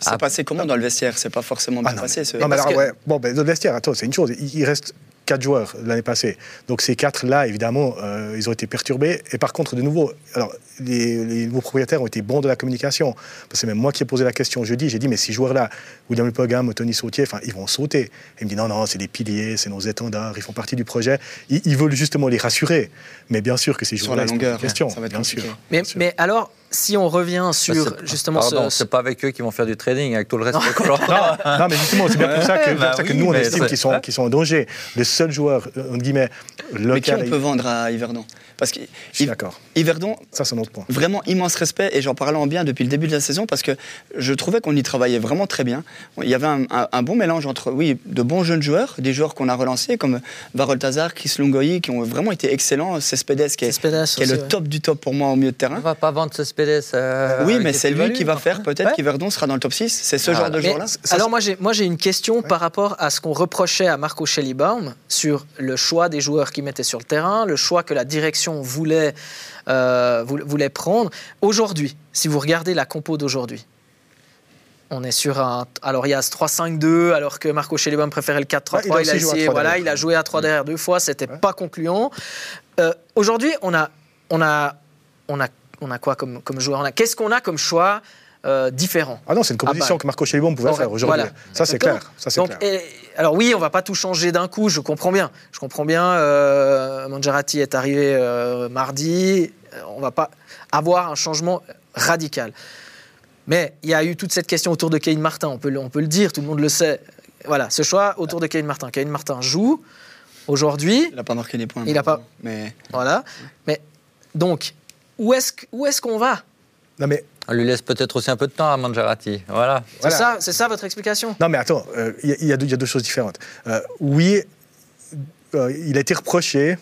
c'est Ah. passé comment dans le vestiaire? C'est pas forcément bien Ah non, passé. mais, ce- non, mais alors, que- ouais, bon, ben, dans le vestiaire, attends, c'est une chose. Il, il reste quatre joueurs l'année passée. Donc ces quatre-là, évidemment, euh, ils ont été perturbés. Et par contre, de nouveau, alors, les, les nouveaux propriétaires ont été bons de la communication. Parce que c'est même moi qui ai posé la question jeudi. J'ai dit, mais ces joueurs-là, William Pogam, Tony Sautier, enfin, ils vont sauter. Et il me dit, non, non, c'est des piliers, c'est nos étendards, ils font partie du projet. Ils, ils veulent justement les rassurer. Mais bien sûr que ces Sur joueurs-là, ils longueur, des questions. ça va être bien sûr. Mais, bien sûr. mais alors, si on revient sur Bah, justement Pardon, ce, c'est pas avec eux qu'ils vont faire du trading, avec tout le respect qu'on leur Non, mais justement, c'est bien pour ça que, Ouais, bah pour ça que oui, nous, on estime c'est- qu'ils sont, en danger. Le seul joueur, euh, entre guillemets, Mais qui local. on peut vendre à Yverdon? Parce que Je suis d'accord. Yverdon, Ça, c'est un autre point. vraiment immense respect et j'en parlais en bien depuis le début de la saison parce que je trouvais qu'on y travaillait vraiment très bien. Il y avait un, un- un bon mélange entre, oui, de bons jeunes joueurs, des joueurs qu'on a relancés comme Varol Tazar, Chris Lungoyi, qui ont vraiment été excellents. Cespedes, qui est, Cespedes qui est aussi, le ouais. top du top pour moi au milieu de On terrain. va pas vendre ce Spedes. euh, oui, mais c'est lui qui va faire peut-être Ouais. qu'Yverdon sera dans le top 6. C'est ce Ah, genre de joueur-là. alors moi j'ai moi j'ai une question par rapport à ce qu'on reprochait à Marco Schellibaum sur le choix des joueurs qu'il mettait sur le terrain, le choix que la direction voulait euh, voulait prendre. Aujourd'hui, si vous regardez la compo d'aujourd'hui, on est sur un alors il y a ce 3-5-2 alors que Marco Schellibaum préférait le 4-3-3, Ouais, il a il, a aussi joué à essayé trois voilà, derrière. il a joué à 3 derrière deux fois, c'était Ouais. pas concluant. Euh, aujourd'hui, on a on a on a on a quoi comme comme joueur? On a qu'est-ce qu'on a comme choix? Euh, différent Ah non, c'est une composition Ah bah. que Marco Chelibon pouvait faire aujourd'hui. voilà. Ça, c'est clair. Ça, c'est Donc, clair. et- alors oui, on va pas tout changer d'un coup, je comprends bien. Je comprends bien, euh, Mangiarati est arrivé euh, mardi, euh, on va pas avoir un changement radical. Mais il y a eu toute cette question autour de Kevin Martin, on peut, le- on peut le dire, tout le monde le sait. Voilà, ce choix autour de Kevin Martin. Kevin Martin joue aujourd'hui, Il n'a pas marqué des points. Il a pas- Mais voilà. Mais donc, où est-ce est-ce qu'on va? Non, mais, On lui laisse peut-être aussi un peu de temps à Mangiarati. Voilà. C'est Voilà. ça, c'est ça votre explication? Non, mais attends, euh, il y, a- y deux- il y a deux choses différentes. Euh, oui, euh, il a été reproché.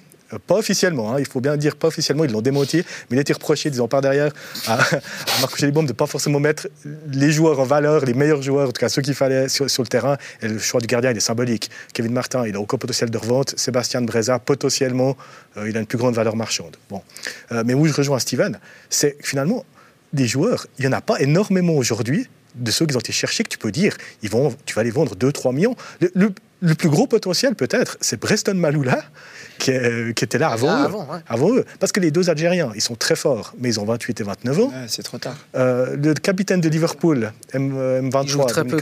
Pas officiellement, hein, il faut bien dire pas officiellement, ils l'ont démenti, mais il a été reproché, disons par derrière, à, à Marco Chelibon de ne pas forcément mettre les joueurs en valeur, les meilleurs joueurs, en tout cas ceux qu'il fallait sur, sur le terrain. Et le choix du gardien, il est symbolique. Kevin Martin, il a aucun potentiel de revente. Sébastien Breza, potentiellement, euh, il a une plus grande valeur marchande. Bon. Euh, mais où je rejoins Steven, c'est finalement, des joueurs, il n'y en a pas énormément aujourd'hui de ceux qu'ils ont été chercher que tu peux dire, ils vont, tu vas les vendre 2-3 millions. Le plus gros potentiel, peut-être, c'est Preston Maloula, qui, est- qui était là avant, Ah, eux. avant, ouais. Avant eux. Parce que les deux Algériens, ils sont très forts, mais ils ont 28 et 29 ans. Ouais, c'est trop tard. Euh, le capitaine de Liverpool, M, euh, M23, Il joue très peu,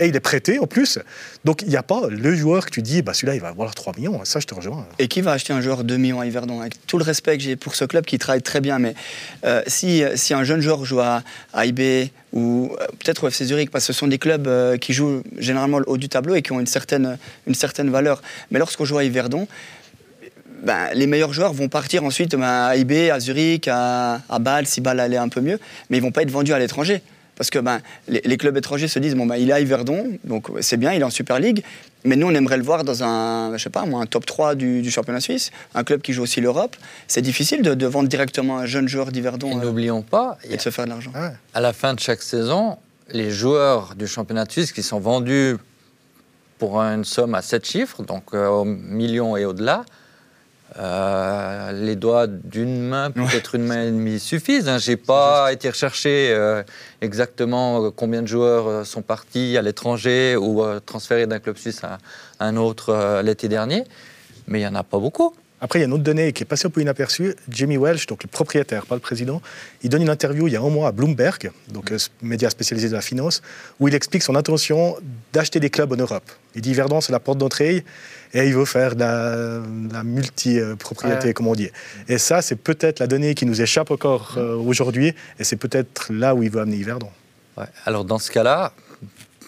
et il est prêté en plus. Donc il n'y a pas le joueur que tu dis, bah, celui-là, il va avoir 3 millions. Ça, je te rejoins. Et qui va acheter un joueur 2 millions à Yverdon? Avec tout le respect que j'ai pour ce club qui travaille très bien, mais euh, si, si un jeune joueur joue à, à IB ou euh, peut-être au FC Zurich, parce que ce sont des clubs euh, qui jouent généralement le haut du tableau et qui ont une certaine, une certaine valeur. Mais lorsqu'on joue à Yverdon, ben, les meilleurs joueurs vont partir ensuite ben, à IB, à Zurich, à, à Bâle, si Bâle allait un peu mieux, mais ils vont pas être vendus à l'étranger. Parce que ben, les, les clubs étrangers se disent bon, ben, il est à Yverdon, donc c'est bien, il est en Super League, mais nous on aimerait le voir dans un, je sais pas, moi, un top 3 du, du championnat suisse, un club qui joue aussi l'Europe. C'est difficile de, de vendre directement un jeune joueur Et d'Yverdon euh, n'oublions pas, et a- de se faire de l'argent. Ouais. à la fin de chaque saison, les joueurs du championnat Suisse qui sont vendus pour une somme à 7 chiffres, donc euh, au million et au-delà, euh, les doigts d'une main, peut-être une main et demie suffisent. Hein. J'ai pas été rechercher euh, exactement euh, combien de joueurs sont partis à l'étranger ou transférés d'un club suisse à un autre l'été dernier, mais il y en a pas beaucoup. Après, il y a une autre donnée qui est passée un peu inaperçue. Jamie Welsh, donc le propriétaire, pas le président, il donne une interview il y a un mois à Bloomberg, donc euh, média spécialisé de la finance, où il explique son intention d'acheter des clubs en Europe. Il dit Verdun, c'est la porte d'entrée, et il veut faire de la, la multi-propriété, Ouais. comme on dit. Et ça, c'est peut-être la donnée qui nous échappe encore euh, aujourd'hui, et c'est peut-être là où il veut amener. Ouais. Alors dans ce cas-là,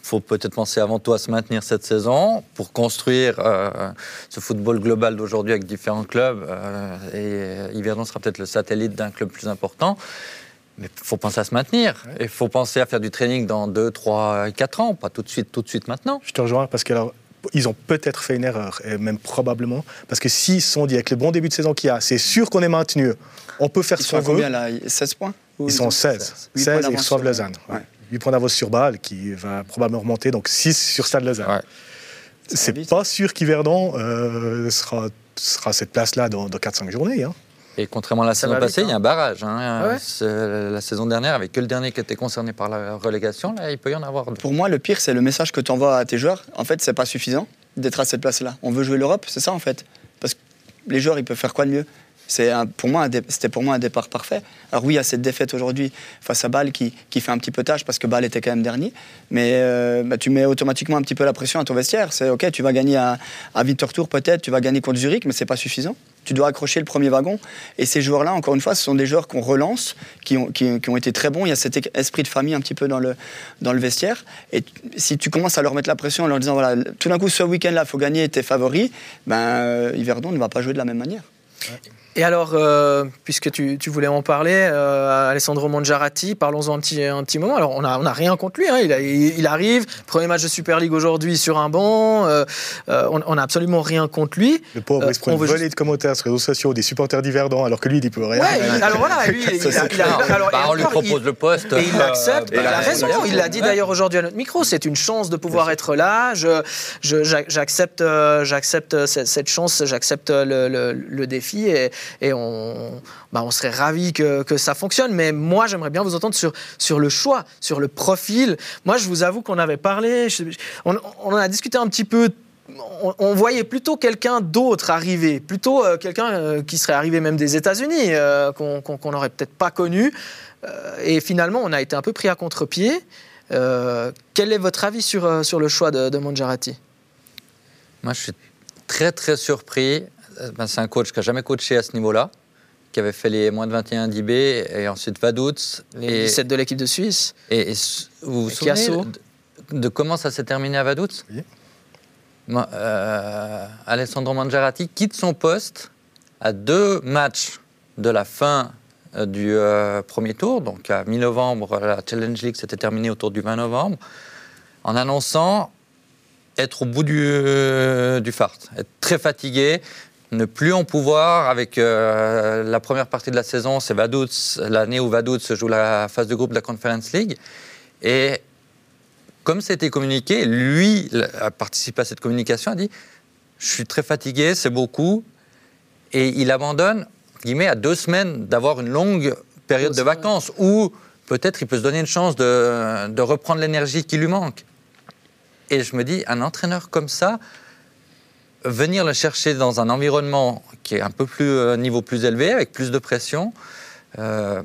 faut peut-être penser avant tout à se maintenir cette saison pour construire euh, ce football global d'aujourd'hui avec différents clubs. euh, et euh, Yverdon sera peut-être le satellite d'un club plus important. Mais il faut penser à se maintenir. Et il faut penser à faire du training dans 2, 3, 4 ans, pas tout de suite, tout de suite maintenant. Je te rejoins parce qu'ils ont peut-être fait une erreur, et même probablement, parce que s'ils se sont dit avec le bon début de saison qu'il y a, c'est sûr qu'on est maintenu, on peut faire Ils ce sont à veut. combien là? 16 points? Ils sont 16. 16. Huit 16 points et ils reçoivent Lausanne. ouais. Ouais. 8 points d'avance sur Bâle, qui va probablement remonter, donc 6 sur Stade Lausanne. Ouais. C'est pas sûr qu'Yverdon euh, sera, sera cette place-là dans, dans 4-5 journées. hein. Et contrairement à la Ça saison passée, vite, il y a un barrage. hein. Ah ouais? C'est- La saison dernière, avec que le dernier qui était concerné par la relégation, là, il peut y en avoir deux. Pour moi, le pire, c'est le message que tu envoies à tes joueurs. En fait, c'est pas suffisant d'être à cette place-là. On veut jouer l'Europe, c'est ça en fait. Parce que les joueurs, ils peuvent faire quoi de mieux? C'est pour moi, c'était pour moi un départ parfait. Alors oui, il y a cette défaite aujourd'hui face à Bâle qui, qui fait un petit peu tâche parce que Bâle était quand même dernier. Mais euh, bah, tu mets automatiquement un petit peu la pression à ton vestiaire. C'est ok, tu vas gagner à, à Victor Tour peut-être, tu vas gagner contre Zurich, mais c'est pas suffisant. Tu dois accrocher le premier wagon. Et ces joueurs-là, encore une fois, ce sont des joueurs qu'on relance, qui ont, qui, ont été très bons. Il y a cet esprit de famille un petit peu dans le, dans le vestiaire. Et si tu commences à leur mettre la pression en leur disant, voilà, tout d'un coup, ce week-end-là, il faut gagner tes favoris, ben, euh, Yverdon ne va pas jouer de la même manière. Et alors, euh, puisque tu, tu voulais en parler, euh, Alessandro Mangiarati, parlons-en un petit, un petit moment. Alors, on n'a on a rien contre lui. hein. Il, a- il- il arrive, premier match de Super League aujourd'hui sur un banc. euh, on n'a absolument rien contre lui. Le pauvre, Euh, il se prend on une veut volée juste- de commentaires sur les réseaux sociaux des supporters d'Yverdon, alors que lui, il dit peut rien. Ouais, il- alors voilà, lui, il, a- il a- alors, bah, on lui propose il- le poste. Et il l'accepte, euh, il a bah, raison, il l'a dit d'ailleurs aujourd'hui à notre micro, c'est une chance de pouvoir être là, je, je- j'a- j'accepte, euh, j'accepte cette, cette chance, j'accepte le, le- le défi et, on, bah, serait ravis que, ça fonctionne, mais moi j'aimerais bien vous entendre sur, le choix, sur le profil. Moi je vous avoue qu'on avait parlé, on, en a discuté un petit peu on, voyait plutôt quelqu'un d'autre arriver, plutôt euh, quelqu'un euh, qui serait arrivé même des États-Unis, euh, qu'on n'aurait peut-être pas connu. Et finalement, on a été un peu pris à contre-pied. Quel est votre avis sur, sur le choix de, de Mangiarati? Moi, je suis très, très surpris. Euh, ben, c'est un coach qui n'a jamais coaché à ce niveau-là, qui avait fait les moins de 21 d'IB et ensuite Vaduz. Les Et, 17 de l'équipe de Suisse et- vous vous souvenez de, de comment ça s'est terminé à Vaduz? Oui. Euh, Alessandro Mangiarati quitte son poste à deux matchs de la fin euh, du euh, premier tour, donc à mi-novembre, la Challenge League s'était terminée autour du 20 novembre, en annonçant être au bout du, euh, du fart, être très fatigué, ne plus en pouvoir avec euh, la première partie de la saison, c'est Vaduz, l'année où Vaduz joue la phase de groupe de la Conference League. Et comme c'était communiqué, lui a participé à cette communication, a dit Je suis très fatigué, c'est beaucoup. Et il abandonne, guillemets, à deux semaines d'avoir une longue période Oh, de vrai. vacances où peut-être il peut se donner une chance de, de reprendre l'énergie qui lui manque. Et je me dis, un entraîneur comme ça, venir le chercher dans un environnement qui est un peu plus euh, niveau plus élevé, avec plus de pression. Euh,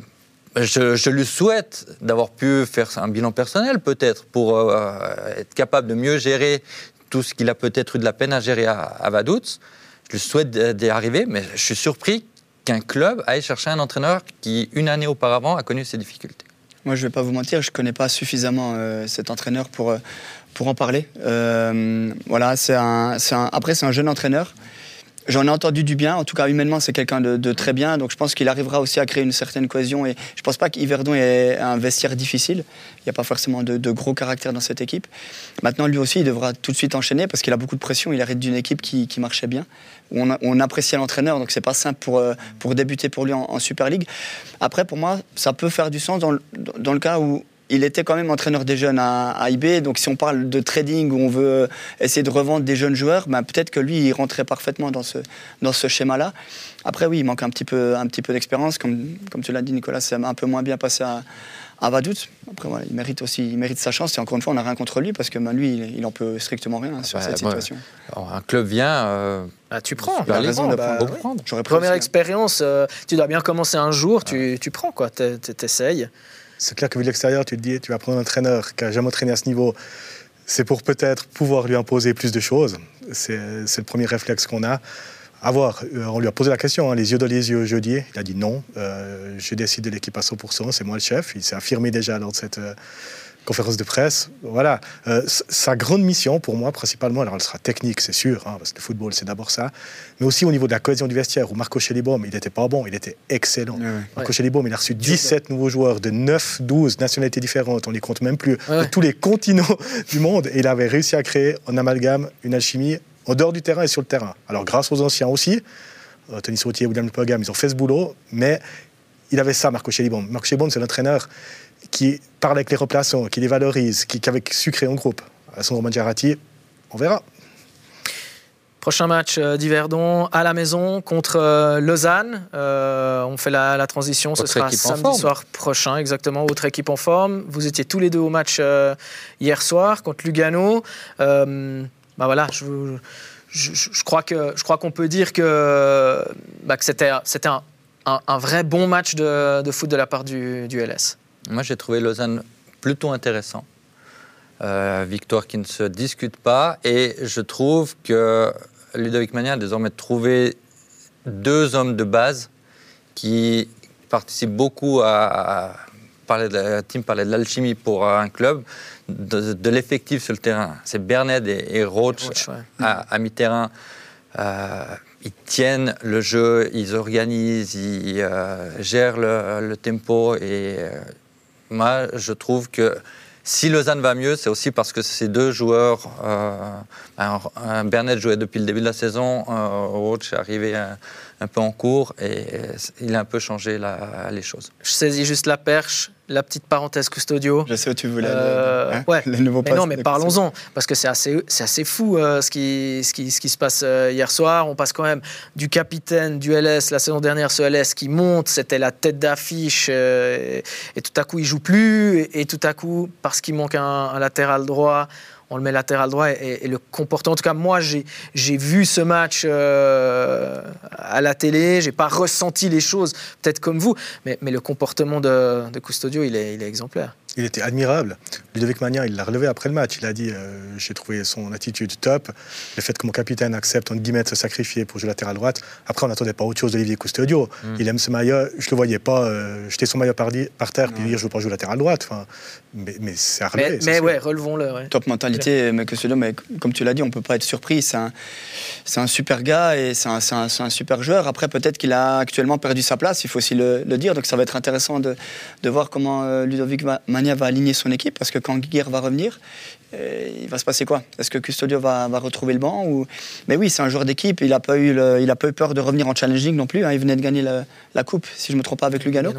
je, lui souhaite d'avoir pu faire un bilan personnel peut-être pour euh, être capable de mieux gérer tout ce qu'il a peut-être eu de la peine à gérer à, à Vaduz. Je lui souhaite d'y arriver, mais je suis surpris qu'un club aille chercher un entraîneur qui, une année auparavant, a connu ces difficultés. Moi, je ne vais pas vous mentir, je ne connais pas suffisamment cet entraîneur pour, pour en parler. Euh, voilà, c'est un, un, après, c'est un jeune entraîneur. J'en ai entendu du bien, en tout cas humainement c'est quelqu'un de, très bien, donc je pense qu'il arrivera aussi à créer une certaine cohésion et je pense pas qu'Yverdon ait un vestiaire difficile, il n'y a pas forcément de, gros caractères dans cette équipe. Maintenant lui aussi il devra tout de suite enchaîner parce qu'il a beaucoup de pression, il arrive d'une équipe qui, marchait bien, où on, appréciait l'entraîneur, donc c'est pas simple pour, euh, pour débuter pour lui en, Super League. Après pour moi ça peut faire du sens dans dans le cas où il était quand même entraîneur des jeunes à, à, IB. Donc, si on parle de trading où on veut essayer de revendre des jeunes joueurs, ben, peut-être que lui, il rentrait parfaitement dans ce, dans ce schéma-là. Après, oui, il manque un petit peu, un petit peu d'expérience. Comme, comme tu l'as dit, Nicolas, c'est un peu moins bien passé à, à Vaduz. Après, voilà, il mérite aussi il mérite sa chance. Et encore une fois, on n'a rien contre lui parce que ben, lui, il, il en peut strictement rien hein, sur bah, cette situation. Un club vient. Euh... Ah, tu prends. Tu as raison de bah, prendre. Ouais. Première expérience, euh, tu dois bien commencer un jour, tu, tu prends quoi, t'essayes. C'est clair que vu de l'extérieur, tu te dis, tu vas prendre un entraîneur qui n'a jamais entraîné à ce niveau. C'est pour peut-être pouvoir lui imposer plus de choses. C'est le premier réflexe qu'on a. À. Euh, on lui a posé la question, hein, les yeux dans les yeux jeudi. Il a dit non. Euh, je décide de l'équipe à 100%. C'est moi le chef. Il s'est affirmé déjà lors de cette euh, conférence de presse. Voilà. Euh, sa grande mission pour moi, principalement, alors elle sera technique, c'est sûr, hein, parce que le football, c'est d'abord ça, mais aussi au niveau de la cohésion du vestiaire, où Marco Schellibaum, il n'était pas bon, il était excellent. Ouais, ouais. Marco Schellibaum, il a reçu 17 nouveaux joueurs de 9, 12 nationalités différentes, on les compte même plus, Ouais. de tous les continents du monde, et il avait réussi à créer en amalgame une alchimie en dehors du terrain et sur le terrain. Alors grâce aux anciens aussi, euh, Tony Sautier, William Pogam, ils ont fait ce boulot, mais il avait ça, Marco Schellibaum. Marco Schellibaum, c'est l'entraîneur qui parle avec les remplaçants, qui les valorise, qui, qui avait su créer un groupe. À son Mangiarati, on verra. Prochain match euh, d'Yverdon à la maison contre euh, Lausanne. Euh, on fait la, la transition, ce Autre sera en samedi soir prochain, exactement. Autre équipe en forme. Vous étiez tous les deux au match euh, hier soir contre Lugano. Euh, bah voilà, je, vous- je, je- je crois que je crois qu'on peut dire que, bah, que c'était c'était un, un- un vrai bon match de, de foot de la part du, du LS. Moi, j'ai trouvé Lausanne plutôt intéressant. Euh, victoire qui ne se discute pas. Et je trouve que Ludovic Magnin a désormais trouvé deux hommes de base qui participent beaucoup à, à parler de la team parlait de l'alchimie pour un club, de, de l'effectif sur le terrain. C'est Bernet et, et Roach Roach, ouais. à, à mi-terrain. Euh, ils tiennent le jeu, ils organisent, ils euh, gèrent le, le tempo. Et euh, moi, je trouve que si Lausanne va mieux, c'est aussi parce que ces deux joueurs, euh, un Bernet jouait depuis le début de la saison, euh, Roach est arrivé un, peu en cours et il a un peu changé les choses. Je saisis juste la perche, la petite parenthèse custodio. Je sais où tu voulais Euh, hein, ouais. Les nouveaux Mais non, mais parlons-en, parce que c'est assez, assez fou euh, ce, qui, ce, qui, ce qui se passe euh, hier soir. On passe quand même du capitaine du LS, la saison dernière, ce LS qui monte, c'était la tête d'affiche, euh, et, et tout à coup il joue plus, et, et tout à coup, parce qu'il manque un, un latéral droit, on le met latéral droit, et, le comportement, en tout cas moi j'ai j'ai vu ce match euh, à la télé, j'ai pas ressenti les choses, peut-être comme vous, mais, mais le comportement de, de Custodio, il est, il est exemplaire. Il était admirable. Ludovic Magnin, il l'a relevé après le match. Il a dit euh, J'ai trouvé son attitude top. Le fait que mon capitaine accepte, entre guillemets, de se sacrifier pour jouer latéral droite. Après, on n'attendait pas autre chose d'Olivier Custodio. Mm. Il aime ce maillot. Je le voyais pas euh, jeter son maillot par, par terre puis dire Je veux pas jouer latéral droite. Enfin, mais mais c'est à relever. Mais, mais ouais, relevons-le. ouais. top mentalité, mais ce mais comme tu l'as dit, on peut pas être surpris. C'est un, c'est un super gars et c'est un, c'est un- c'est un super joueur. Après, peut-être qu'il a actuellement perdu sa place, il faut aussi le, le dire. Donc, ça va être intéressant de, de voir comment euh, Ludovic Va- Magna va aligner son équipe, parce que quand Guiguer va revenir, euh, il va se passer quoi? Est-ce que Custodio va, va retrouver le banc ou... Mais oui, c'est un joueur d'équipe. Il n'a pas eu, le- il a pas eu peur de revenir en challenging non plus. hein. Il venait de gagner la, la coupe, si je me trompe pas, avec Lugano.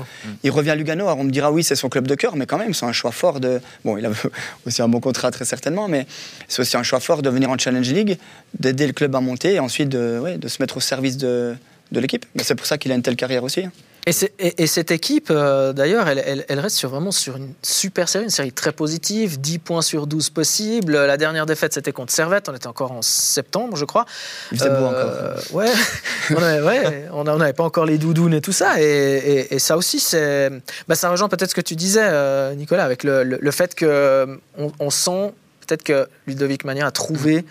Il revient à Lugano, alors on me dira oui, c'est son club de cœur, mais quand même, c'est un choix fort de. Bon, il a aussi un bon contrat très certainement, mais c'est aussi un choix fort de venir en Challenge League, d'aider le club à monter et ensuite de, ouais, de se mettre au service de, de l'équipe. C'est pour ça qu'il a une telle carrière aussi. Et, c'est- et- et cette équipe, euh, d'ailleurs, elle, elle- elle reste sur, vraiment sur une super série, une série très positive, 10 points sur 12 possibles. La dernière défaite, c'était contre Servette, on était encore en septembre, je crois. Il faisait beau encore. Euh, Ouais, on avait- ouais, on n'avait pas encore les doudounes et tout ça. Et, ça aussi, c'est, bah, ça rejoint peut-être ce que tu disais, euh, Nicolas, avec le, le- le fait que on, on sent peut-être que Ludovic Magnin a trouvé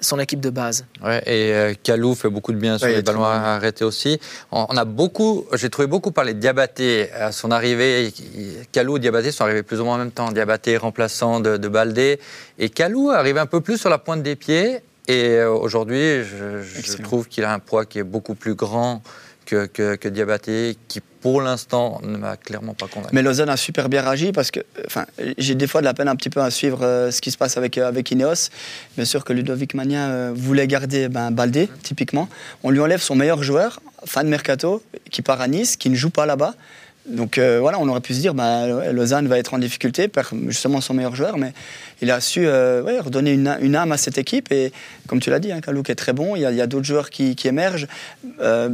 son équipe de base. Ouais, et euh, Kalou fait beaucoup de bien sur Ouais, les ballons arrêtés aussi. On, on a beaucoup, j'ai trouvé beaucoup parler de Diabaté à son arrivée. Kalou et Diabaté sont arrivés plus ou moins en même temps. Diabaté remplaçant de, de Baldé. Et Kalou arrive un peu plus sur la pointe des pieds. Et euh, aujourd'hui, je, je trouve qu'il a un poids qui est beaucoup plus grand que, Diabaté, qui pour l'instant ne m'a clairement pas convaincu. Mais Lausanne a super bien réagi parce que enfin, j'ai des fois de la peine un petit peu à suivre euh, ce qui se passe avec, euh, avec Ineos. Bien sûr que Ludovic euh, voulait garder ben, Baldé, typiquement. On lui enlève son meilleur joueur, fan mercato, qui part à Nice, qui ne joue pas là-bas. Donc euh, voilà, on aurait pu se dire, ben, Lausanne va être en difficulté, perd justement son meilleur joueur, mais il a su euh, redonner une, âme à cette équipe. Et comme tu l'as dit, hein, Kalouk est très bon, il y a, d'autres joueurs qui, émergent. Euh,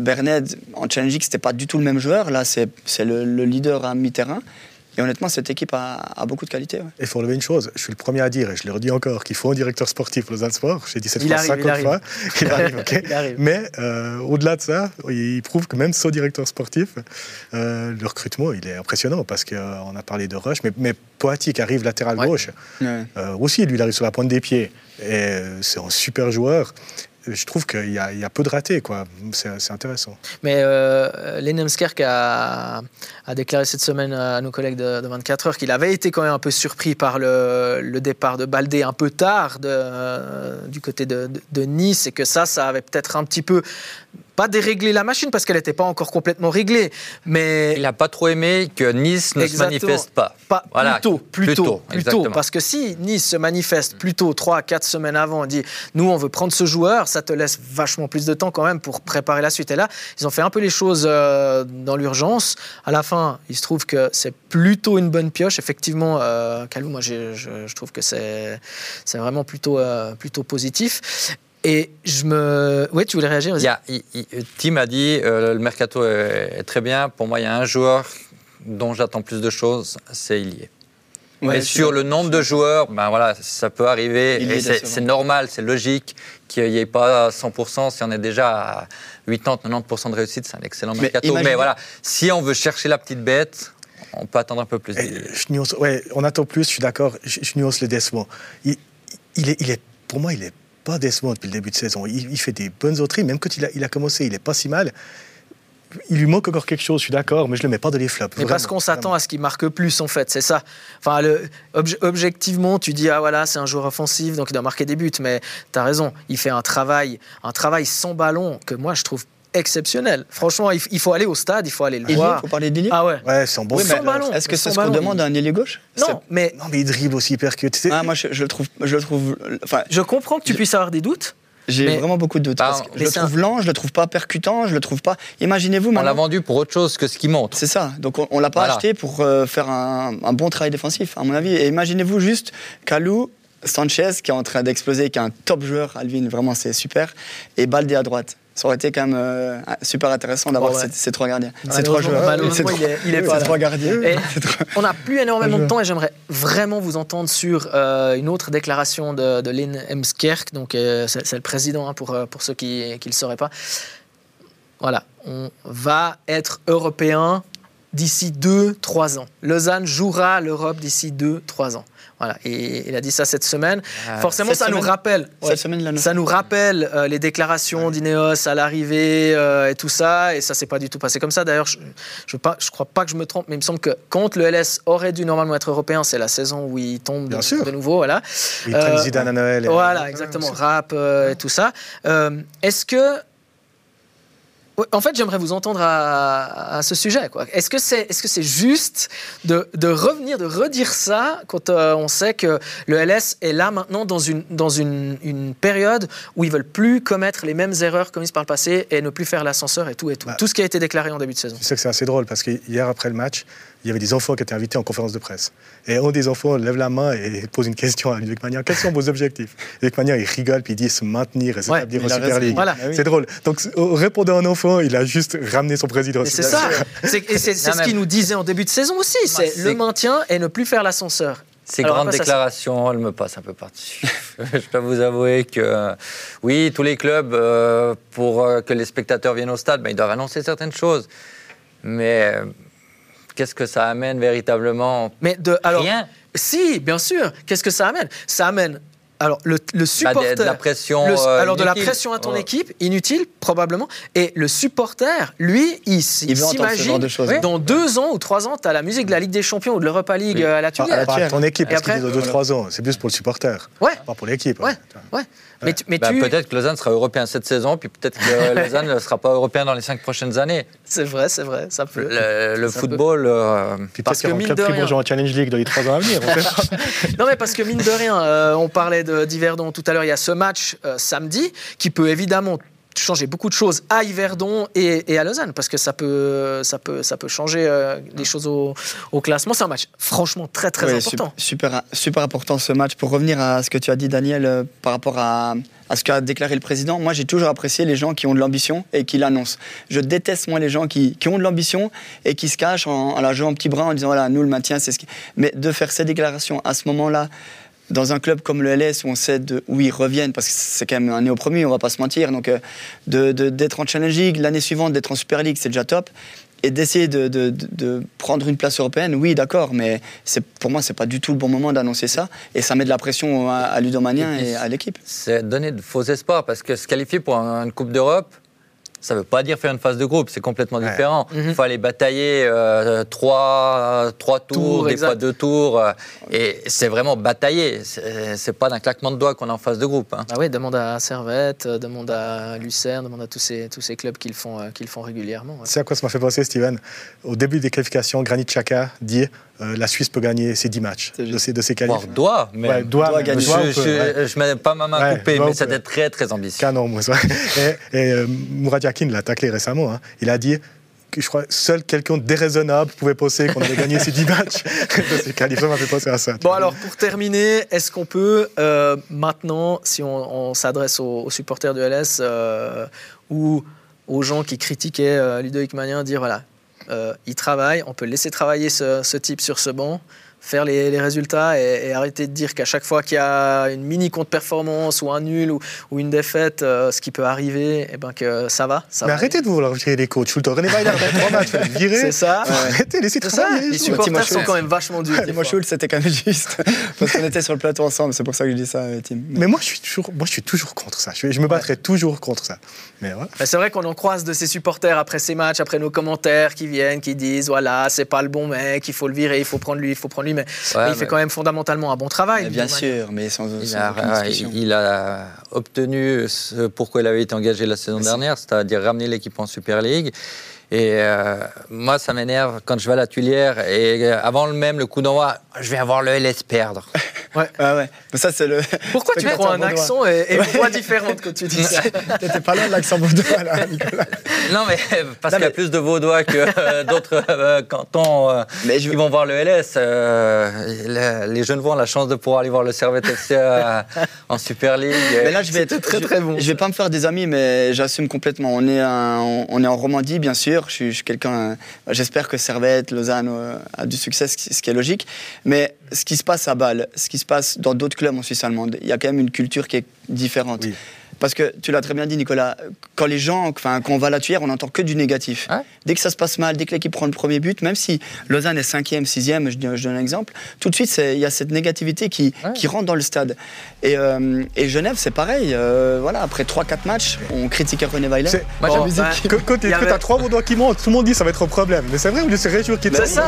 en Challenge c'était pas du tout le même joueur. Là, c'est c'est le, le leader à mi-terrain. Et honnêtement, cette équipe a, a beaucoup de qualité. ouais. Et il faut relever une chose, je suis le premier à dire, et je le redis encore, qu'il faut un directeur sportif Lausanne Sport. J'ai dit cette Il fois arrive, il 50 arrive. fois. Il arrive. Il. Mais euh, au-delà de ça, il prouve que même sans directeur sportif, euh, le recrutement, il est impressionnant parce qu'on a parlé de Rush, mais, mais Poati qui arrive latéral Ouais. gauche, Ouais. euh, aussi, lui, il arrive sur la pointe des pieds. Et euh, c'est un super joueur. Je trouve qu'il y, a- peu de ratés, quoi. C'est intéressant. Mais euh, a, déclaré cette semaine à nos collègues de, de 24 heures qu'il avait été quand même un peu surpris par le, départ de Baldé un peu tard euh, du côté de- de Nice et que ça, ça avait peut-être un petit peu pas déréglé la machine parce qu'elle n'était pas encore complètement réglée, mais Il n'a pas trop aimé que Nice ne se manifeste pas. Pas Voilà, plus tôt, plus plus tôt, tôt, plus tôt. exactement. Parce que si Nice se manifeste plus tôt, 3 4 semaines avant, et dit nous on veut prendre ce joueur, ça te laisse vachement plus de temps quand même pour préparer la suite. Et là, ils ont fait un peu les choses euh, dans l'urgence. À la fin, il se trouve que c'est plutôt une bonne pioche. Effectivement, euh, Kalou, moi je trouve que c'est c'est vraiment plutôt, euh, plutôt positif. Et je me. Oui, tu voulais réagir y a, Tim a dit euh, le mercato est, est très bien. Pour moi, il y a un joueur dont j'attends plus de choses, c'est Ilié. Ouais, et sur le nombre de joueurs, ben voilà, ça peut arriver. Et c'est normal, c'est logique qu'il n'y ait pas 100%. Si on est déjà à 80-90% de réussite, c'est un excellent Mais mercato. Mais, voilà, si on veut chercher la petite bête, on peut attendre un peu plus. Et d'Ilié. je nuance- ouais, on attend plus, je suis d'accord. Je, je nuance le décevant. Il, il est, il est, pour moi, il est pas décevant depuis le début de saison. Il, il fait des bonnes autres même quand il a, il a commencé, il est pas si mal. Il lui manque encore quelque chose, je suis d'accord, mais je le mets pas dans les flops. Mais parce qu'on s'attend à ce qu'il marque plus, en fait, c'est ça. Enfin, le, obje- objectivement, tu dis, ah voilà, c'est un joueur offensif, donc il doit marquer des buts. Mais tu as raison, il fait un travail, un travail sans ballon que moi, je trouve exceptionnel. Franchement, il, il faut aller au stade, il faut aller le voir. faut parler d'Ilié Ah ouais. Ouais, c'est un bon Oui, ballon. Est-ce que c'est ce qu'on demande il- à un ailier gauche? Non, mais Non, mais il dribble aussi, il percute. Ah, moi, je, je le trouve, je le trouve. Enfin, je comprends que tu puisses avoir des doutes. j'ai vraiment beaucoup de doutes. Bah, parce que je le trouve lent, je le trouve pas percutant, je le trouve pas. Imaginez-vous On l'a vendu pour autre chose que ce qu'il montre. C'est ça. Donc on, on l'a pas Voilà. acheté pour euh, faire un, un bon travail défensif, à mon avis. Et imaginez-vous juste Kalou, Sanchez qui est en train d'exploser, qui est un top joueur, Alvin, vraiment c'est super, et Baldé à droite. Ça aurait été quand même euh, super intéressant d'avoir ouais. ces, ces trois gardiens, ces trois joueurs, ces il est- il est ces pas là. trois gardiens. Ces trois- on n'a plus énormément de temps et j'aimerais vraiment vous entendre sur euh, une autre déclaration de, de Lynn Emskerk. Donc, euh, c'est le président hein, pour, pour ceux qui ne le sauraient pas. Voilà, on va être européen d'ici 2-3 ans. Lausanne jouera l'Europe d'ici 2-3 ans. Voilà, et il a dit ça cette semaine. Ah, Forcément, cette ça nous rappelle. Cette ouais, semaine, là, ça nous rappelle euh, les déclarations d'Ineos à l'arrivée euh, et tout ça, et ça s'est pas du tout passé comme ça. D'ailleurs, je ne crois pas que je me trompe, mais il me semble que quand le LS aurait dû normalement être européen, c'est la saison où il tombe de, de nouveau. Voilà, Ils Euh, prennent Zidane à Noël. et- voilà exactement, rap euh, et tout ça. Euh, Est-ce que Ouais, En fait, j'aimerais vous entendre à, à ce sujet. Est-ce que c'est est -ce c'est juste de, de revenir, de redire ça quand euh, on sait que le LS est là maintenant dans une, dans une, une période où ils veulent plus commettre les mêmes erreurs commises par le passé et ne plus faire l'ascenseur et tout et tout. Bah. tout ce qui a été déclaré en début de saison. Tu sais que c'est assez drôle parce que hier après le match, il y avait des enfants qui étaient invités en conférence de presse. Et un des enfants lève la main et pose une question à Ludovic Magnan. Quels sont vos objectifs? Ludovic Magnan, il rigole, puis il dit se maintenir et s'établir il en a Super. League. Voilà. Ah oui. C'est drôle. Donc, répondant à un enfant, il a juste ramené son président. C'est ça. C'est ce qu'il nous disait en début de saison aussi. C'est c'est- le maintien et ne plus faire l'ascenseur. Ces Alors, grandes déclarations, elles me passent un peu par-dessus. je dois vous avouer que, oui, tous les clubs, euh, pour euh, que les spectateurs viennent au stade, ben, ils doivent annoncer certaines choses. Mais euh, qu'est-ce que ça amène véritablement? Mais de alors Rien. si, bien sûr. Qu'est-ce que ça amène? Ça amène alors le, le Bah, supporter. de, de la pression. le- euh, alors de la pression à ton Ouais. équipe, inutile probablement. Et le supporter, lui, il, Il s'imagine genre de choses. dans deux ans ou trois ans, tu as la musique de la Ligue des Champions ou de l'Europa League Oui. euh, à la Ah, à Tuilière. la ton équipe, parce qu'il après dit dans 2-3 ans. C'est plus pour le supporter, Ouais, pas pour l'équipe. ouais, ouais. Mais, tu- mais Bah, tu, Peut-être que Lausanne sera européen cette saison, puis peut-être que Lausanne ne sera pas européen dans les cinq prochaines années. c'est vrai, c'est vrai, ça peut. Le, le Ça football, euh, Puis Parce peut-être qu'il y que mine de rien- en Challenge League dans les 3 ans à venir. Non mais parce que mine de rien, on parlait de- d'Yverdon tout à l'heure, il y a ce match euh, samedi qui peut évidemment changer beaucoup de choses à Yverdon et, et à Lausanne parce que ça peut, ça peut, ça peut changer euh, les choses au, au classement. C'est un match franchement très très Oui, important. sup- Super, super important ce match. Pour revenir à ce que tu as dit, Daniel, euh, par rapport à, à ce qu'a déclaré le président, moi j'ai toujours apprécié les gens qui ont de l'ambition et qui l'annoncent. Je déteste moi les gens qui, qui ont de l'ambition et qui se cachent en, en la jouant en petit bras en disant voilà, nous le maintien, c'est ce qui. Mais de faire ces déclarations à ce moment-là, dans un club comme le LS où on sait de, où ils reviennent, parce que c'est quand même un néo-promu, on va pas se mentir, donc euh, de- d'être en Challenge League, l'année suivante d'être en Super League, c'est déjà top. Et d'essayer de, de- prendre une place européenne, oui, d'accord, mais c'est- pour moi, c'est pas du tout le bon moment d'annoncer ça. Et ça met de la pression à, à Ludomanien Et puis, et à l'équipe. c'est donner de faux espoirs parce que se qualifier pour un- une Coupe d'Europe, ça ne veut pas dire faire une phase de groupe, c'est complètement Ouais. différent. Il Mhm. faut aller batailler euh, trois, trois tours, Tours, des exact. fois deux tours. euh, et c'est vraiment batailler. C'est pas d'un claquement de doigts qu'on est en phase de groupe. hein. Bah oui, demande à Servette, euh, demande à Lucerne, demande à tous ces, tous ces clubs qui le font, euh, qui le font régulièrement. ouais. C'est à quoi ça m'a fait penser, Steven Au début des qualifications, Granit Xhaka dit euh, la Suisse peut gagner ses 10 matchs de ses, de ses Voire qualifs. doigt, mais Ouais, doit, doit mais- gagner. je doit, ne ouais. mets pas ma main Ouais, coupée, mais c'était très très ambitieux. Canon, moi, ça. Et, et euh, Mourad Yakin l'a taclé récemment. hein. Il a dit que je crois seul quelqu'un de déraisonnable pouvait penser qu'on allait gagner ces 10 matchs de ses qualifs. Ça m'a fait penser à ça. Bon alors pour terminer, est-ce qu'on peut euh, maintenant, si on, on s'adresse aux, aux supporters du LS euh, ou aux gens qui critiquaient euh, Ludovic Magnin, dire voilà, il travaille, on peut laisser travailler ce, ce type sur ce banc, faire les, les résultats et, et arrêter de dire qu'à chaque fois qu'il y a une mini contre-performance ou un nul ou, ou une défaite, euh, ce qui peut arriver, et ben que ça va. Ça Mais va arrêtez de vouloir virer les coachs tout le temps. René Weiler, trois matchs, le virer. C'est ça. Arrêtez, laissez C'est ça. travailler. Les supporters sont quand même vachement durs. Moi, c'était quand même juste. Parce qu'on était sur le plateau ensemble, c'est pour ça que je dis ça, euh, Tim. Mais moi je, suis toujours, moi, je suis toujours contre ça. Je, je me battrai toujours contre ça. Mais voilà. C'est vrai qu'on en croise de ces supporters après ces matchs, après nos commentaires qui viennent, qui disent voilà, c'est pas le bon mec, il faut le virer, il faut prendre lui, il faut prendre lui. Mais, Ouais, mais il fait quand même fondamentalement un bon travail. Bien sûr, mais sans, Il sans a, il a obtenu ce pourquoi il avait été engagé la saison dernière, c'est-à-dire ramener l'équipe en Super League. Et euh, moi, ça m'énerve quand je vais à la Tuilière et euh, avant le même le coup d'envoi, je vais avoir le LS perdre. Ouais, mais ça c'est le. Pourquoi tu prends un accent et, et une voix différente quand tu dis ça T'étais pas loin de l'accent vaudois là, Nicolas. Non, mais parce qu'il y a mais- plus de Vaudois que euh, d'autres euh, cantons euh, Mais je- qui vont voir le LS. euh, les, les jeunes vont la chance de pouvoir aller voir le Servette FC euh, en Super League. Mais là, je vais C'était être très, je- très bon, Je vais pas me faire des amis, mais j'assume complètement. On est, un- on est en Romandie, bien sûr. Je suis, je suis quelqu'un. J'espère que Servette, Lausanne euh, a du succès, ce qui, ce qui est logique. Mais ce qui se passe à Bâle, ce qui se passe dans d'autres clubs en Suisse allemande, il y a quand même une culture qui est différente. Parce que tu l'as très bien dit, Nicolas, quand les gens, enfin, quand on va à la tuyère, on n'entend que du négatif. Ouais. Dès que ça se passe mal, dès que l'équipe prend le premier but, même si Lausanne est cinquième, sixième, je, je donne un exemple, tout de suite, il y a cette négativité qui, Ouais. qui rentre dans le stade. Et, euh, et Genève, c'est pareil. euh, voilà, après 3-4 matchs, on critiquait René Weiler. C'est- Moi, Bon, bah, Quand, quand Il y tu avait- as trois Vaudois qui montent, tout le monde dit ça va être un problème. Mais c'est vrai, de se réjouir qu'il C'est est ça.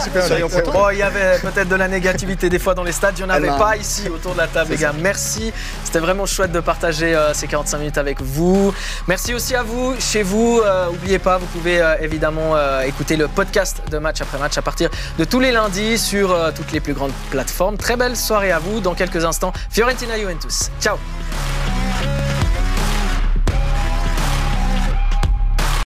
il y avait peut-être de la négativité des fois dans les stades, il n'y en avait Elle m'a- pas ici autour de la table, les gars. Merci, c'était vraiment chouette de partager euh, ces 45 avec vous. Merci aussi à vous, chez vous. Euh, N'oubliez pas, vous pouvez euh, évidemment euh, écouter le podcast de match après match à partir de tous les lundis sur euh, toutes les plus grandes plateformes. Très belle soirée à vous. Dans quelques instants, Fiorentina Juventus. Ciao